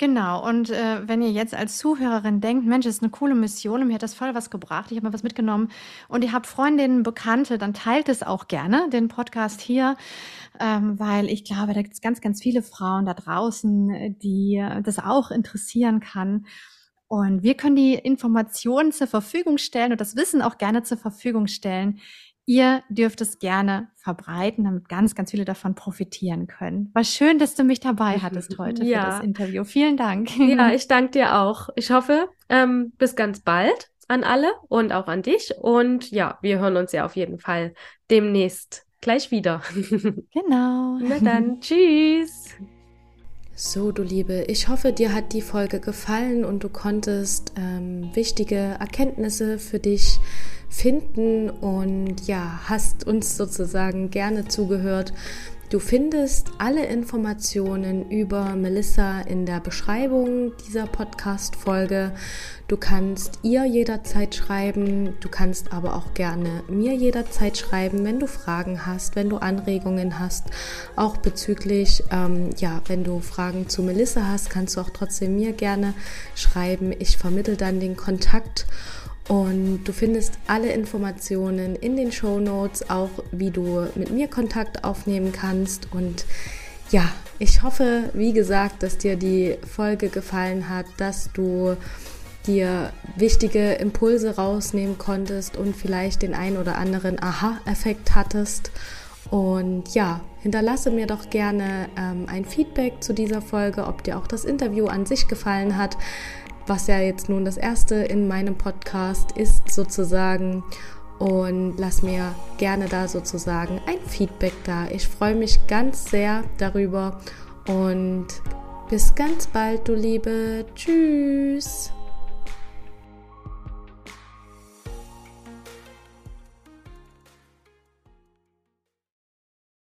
Genau, und äh, wenn ihr jetzt als Zuhörerin denkt, Mensch, das ist eine coole Mission und mir hat das voll was gebracht, ich habe mir was mitgenommen und ihr habt Freundinnen, Bekannte, dann teilt es auch gerne, den Podcast hier, ähm, weil ich glaube, da gibt es ganz, ganz viele Frauen da draußen, die äh, das auch interessieren kann. Und wir können die Informationen zur Verfügung stellen und das Wissen auch gerne zur Verfügung stellen. Ihr dürft es gerne verbreiten, damit ganz, ganz viele davon profitieren können. War schön, dass du mich dabei hattest heute Ja. für das Interview. Vielen Dank. Ja, ich danke dir auch. Ich hoffe, ähm, bis ganz bald an alle und auch an dich. Und ja, wir hören uns ja auf jeden Fall demnächst gleich wieder. genau. Na dann, tschüss. So, du Liebe, ich hoffe, dir hat die Folge gefallen und du konntest ähm, wichtige Erkenntnisse für dich finden und ja, hast uns sozusagen gerne zugehört. Du findest alle Informationen über Melissa in der Beschreibung dieser Podcast-Folge. Du kannst ihr jederzeit schreiben, du kannst aber auch gerne mir jederzeit schreiben, wenn du Fragen hast, wenn du Anregungen hast, auch bezüglich, ähm, ja, wenn du Fragen zu Melissa hast, kannst du auch trotzdem mir gerne schreiben. Ich vermittel dann den Kontakt. Und du findest alle Informationen in den Show Notes, auch wie du mit mir Kontakt aufnehmen kannst. Und ja, ich hoffe, wie gesagt, dass dir die Folge gefallen hat, dass du dir wichtige Impulse rausnehmen konntest und vielleicht den ein oder anderen Aha-Effekt hattest. Und ja, hinterlasse mir doch gerne ähm, ein Feedback zu dieser Folge, ob dir auch das Interview an sich gefallen hat was ja jetzt nun das erste in meinem Podcast ist sozusagen. Und lass mir gerne da sozusagen ein Feedback da. Ich freue mich ganz sehr darüber und bis ganz bald, du Liebe. Tschüss.